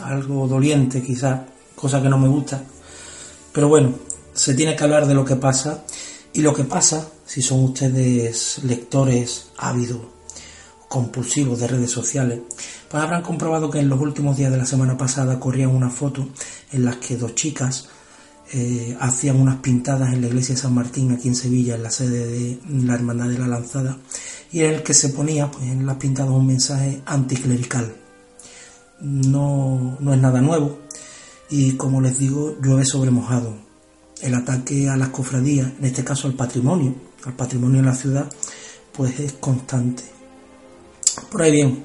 algo doliente quizás, cosa que no me gusta, pero bueno, se tiene que hablar de lo que pasa y lo que pasa, si son ustedes lectores ávidos compulsivos de redes sociales, pues habrán comprobado que en los últimos días de la semana pasada corrían una foto en las que dos chicas eh, hacían unas pintadas en la iglesia de San Martín aquí en Sevilla, en la sede de la Hermandad de la Lanzada, y en el que se ponía pues, en las pintadas un mensaje anticlerical. No, no es nada nuevo y como les digo, llueve sobre mojado. El ataque a las cofradías, en este caso al patrimonio, al patrimonio de la ciudad, pues es constante. Por ahí bien,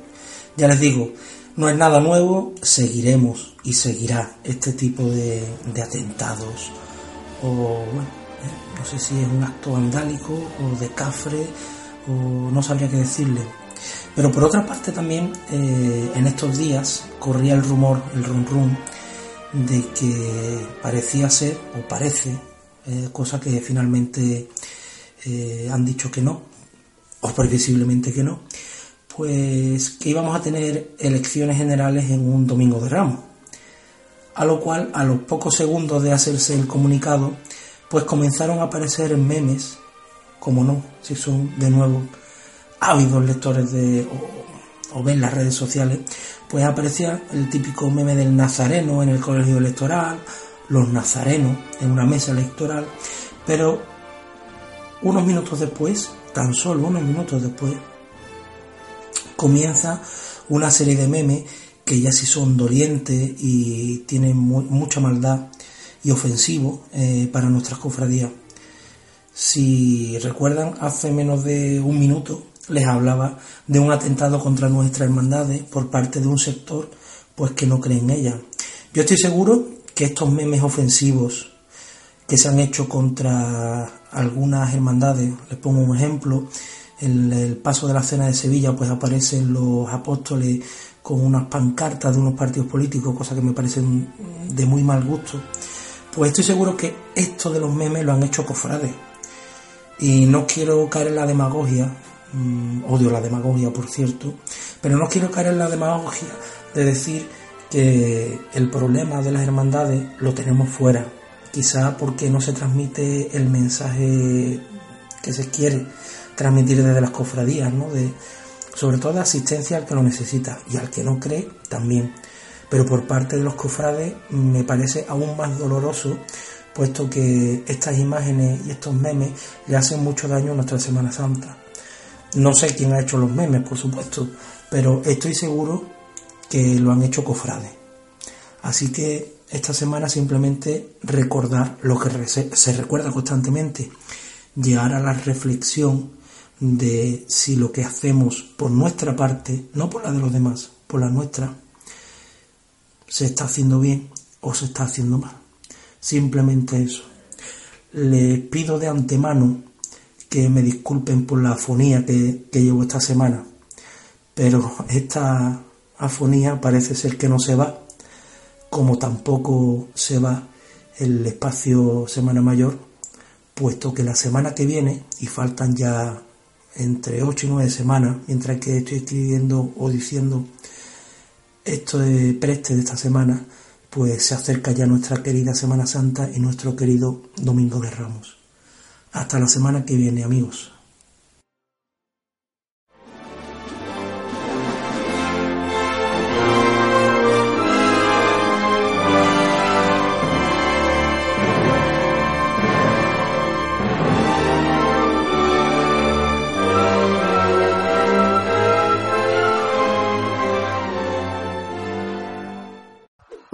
ya les digo, no es nada nuevo, seguiremos y seguirá este tipo de, atentados o bueno, eh, no sé si es un acto vandálico o de cafre o no sabría qué decirle. Pero por otra parte también eh, en estos días corría el rumor, el rum rum, de que parecía ser o parece, eh, cosa que finalmente han dicho que no, o previsiblemente que no, pues que íbamos a tener elecciones generales en un domingo de Ramos. A lo cual a los pocos segundos de hacerse el comunicado, pues comenzaron a aparecer memes, como no, si son de nuevo ávidos lectores de o, ven las redes sociales, pues aparecía el típico meme del nazareno en el colegio electoral, los nazarenos en una mesa electoral, pero unos minutos después, tan solo unos minutos después, comienza una serie de memes que ya sí son dolientes y tienen mucha maldad y ofensivo eh, para nuestras cofradías. Si recuerdan, hace menos de un minuto les hablaba de un atentado contra nuestras hermandades por parte de un sector pues que no cree en ellas. Yo estoy seguro que estos memes ofensivos que se han hecho contra algunas hermandades, les pongo un ejemplo, el paso de la cena de Sevilla pues aparecen los apóstoles con unas pancartas de unos partidos políticos, cosas que me parecen de muy mal gusto, pues estoy seguro que esto de los memes lo han hecho cofrades. Y no quiero caer en la demagogia, mm, odio la demagogia por cierto, pero no quiero caer en la demagogia de decir que el problema de las hermandades lo tenemos fuera, quizá porque no se transmite el mensaje que se quiere transmitir desde las cofradías, ¿no? Sobre todo asistencia al que lo necesita y al que no cree también. Pero por parte de los cofrades me parece aún más doloroso, puesto que estas imágenes y estos memes le hacen mucho daño a nuestra Semana Santa. No sé quién ha hecho los memes, por supuesto, pero estoy seguro que lo han hecho cofrades. Así que esta semana simplemente recordar lo que se recuerda constantemente, llegar a la reflexión de si lo que hacemos por nuestra parte, no por la de los demás, por la nuestra, se está haciendo bien o se está haciendo mal. Simplemente eso. Les pido de antemano que me disculpen por la afonía que, que llevo esta semana, pero esta afonía parece ser que no se va, como tampoco se va el espacio Semana Mayor, puesto que la semana que viene, y faltan ya entre 8 y 9 semanas, mientras que estoy escribiendo o diciendo esto de preste de esta semana, pues se acerca ya nuestra querida Semana Santa y nuestro querido Domingo de Ramos. Hasta la semana que viene, amigos.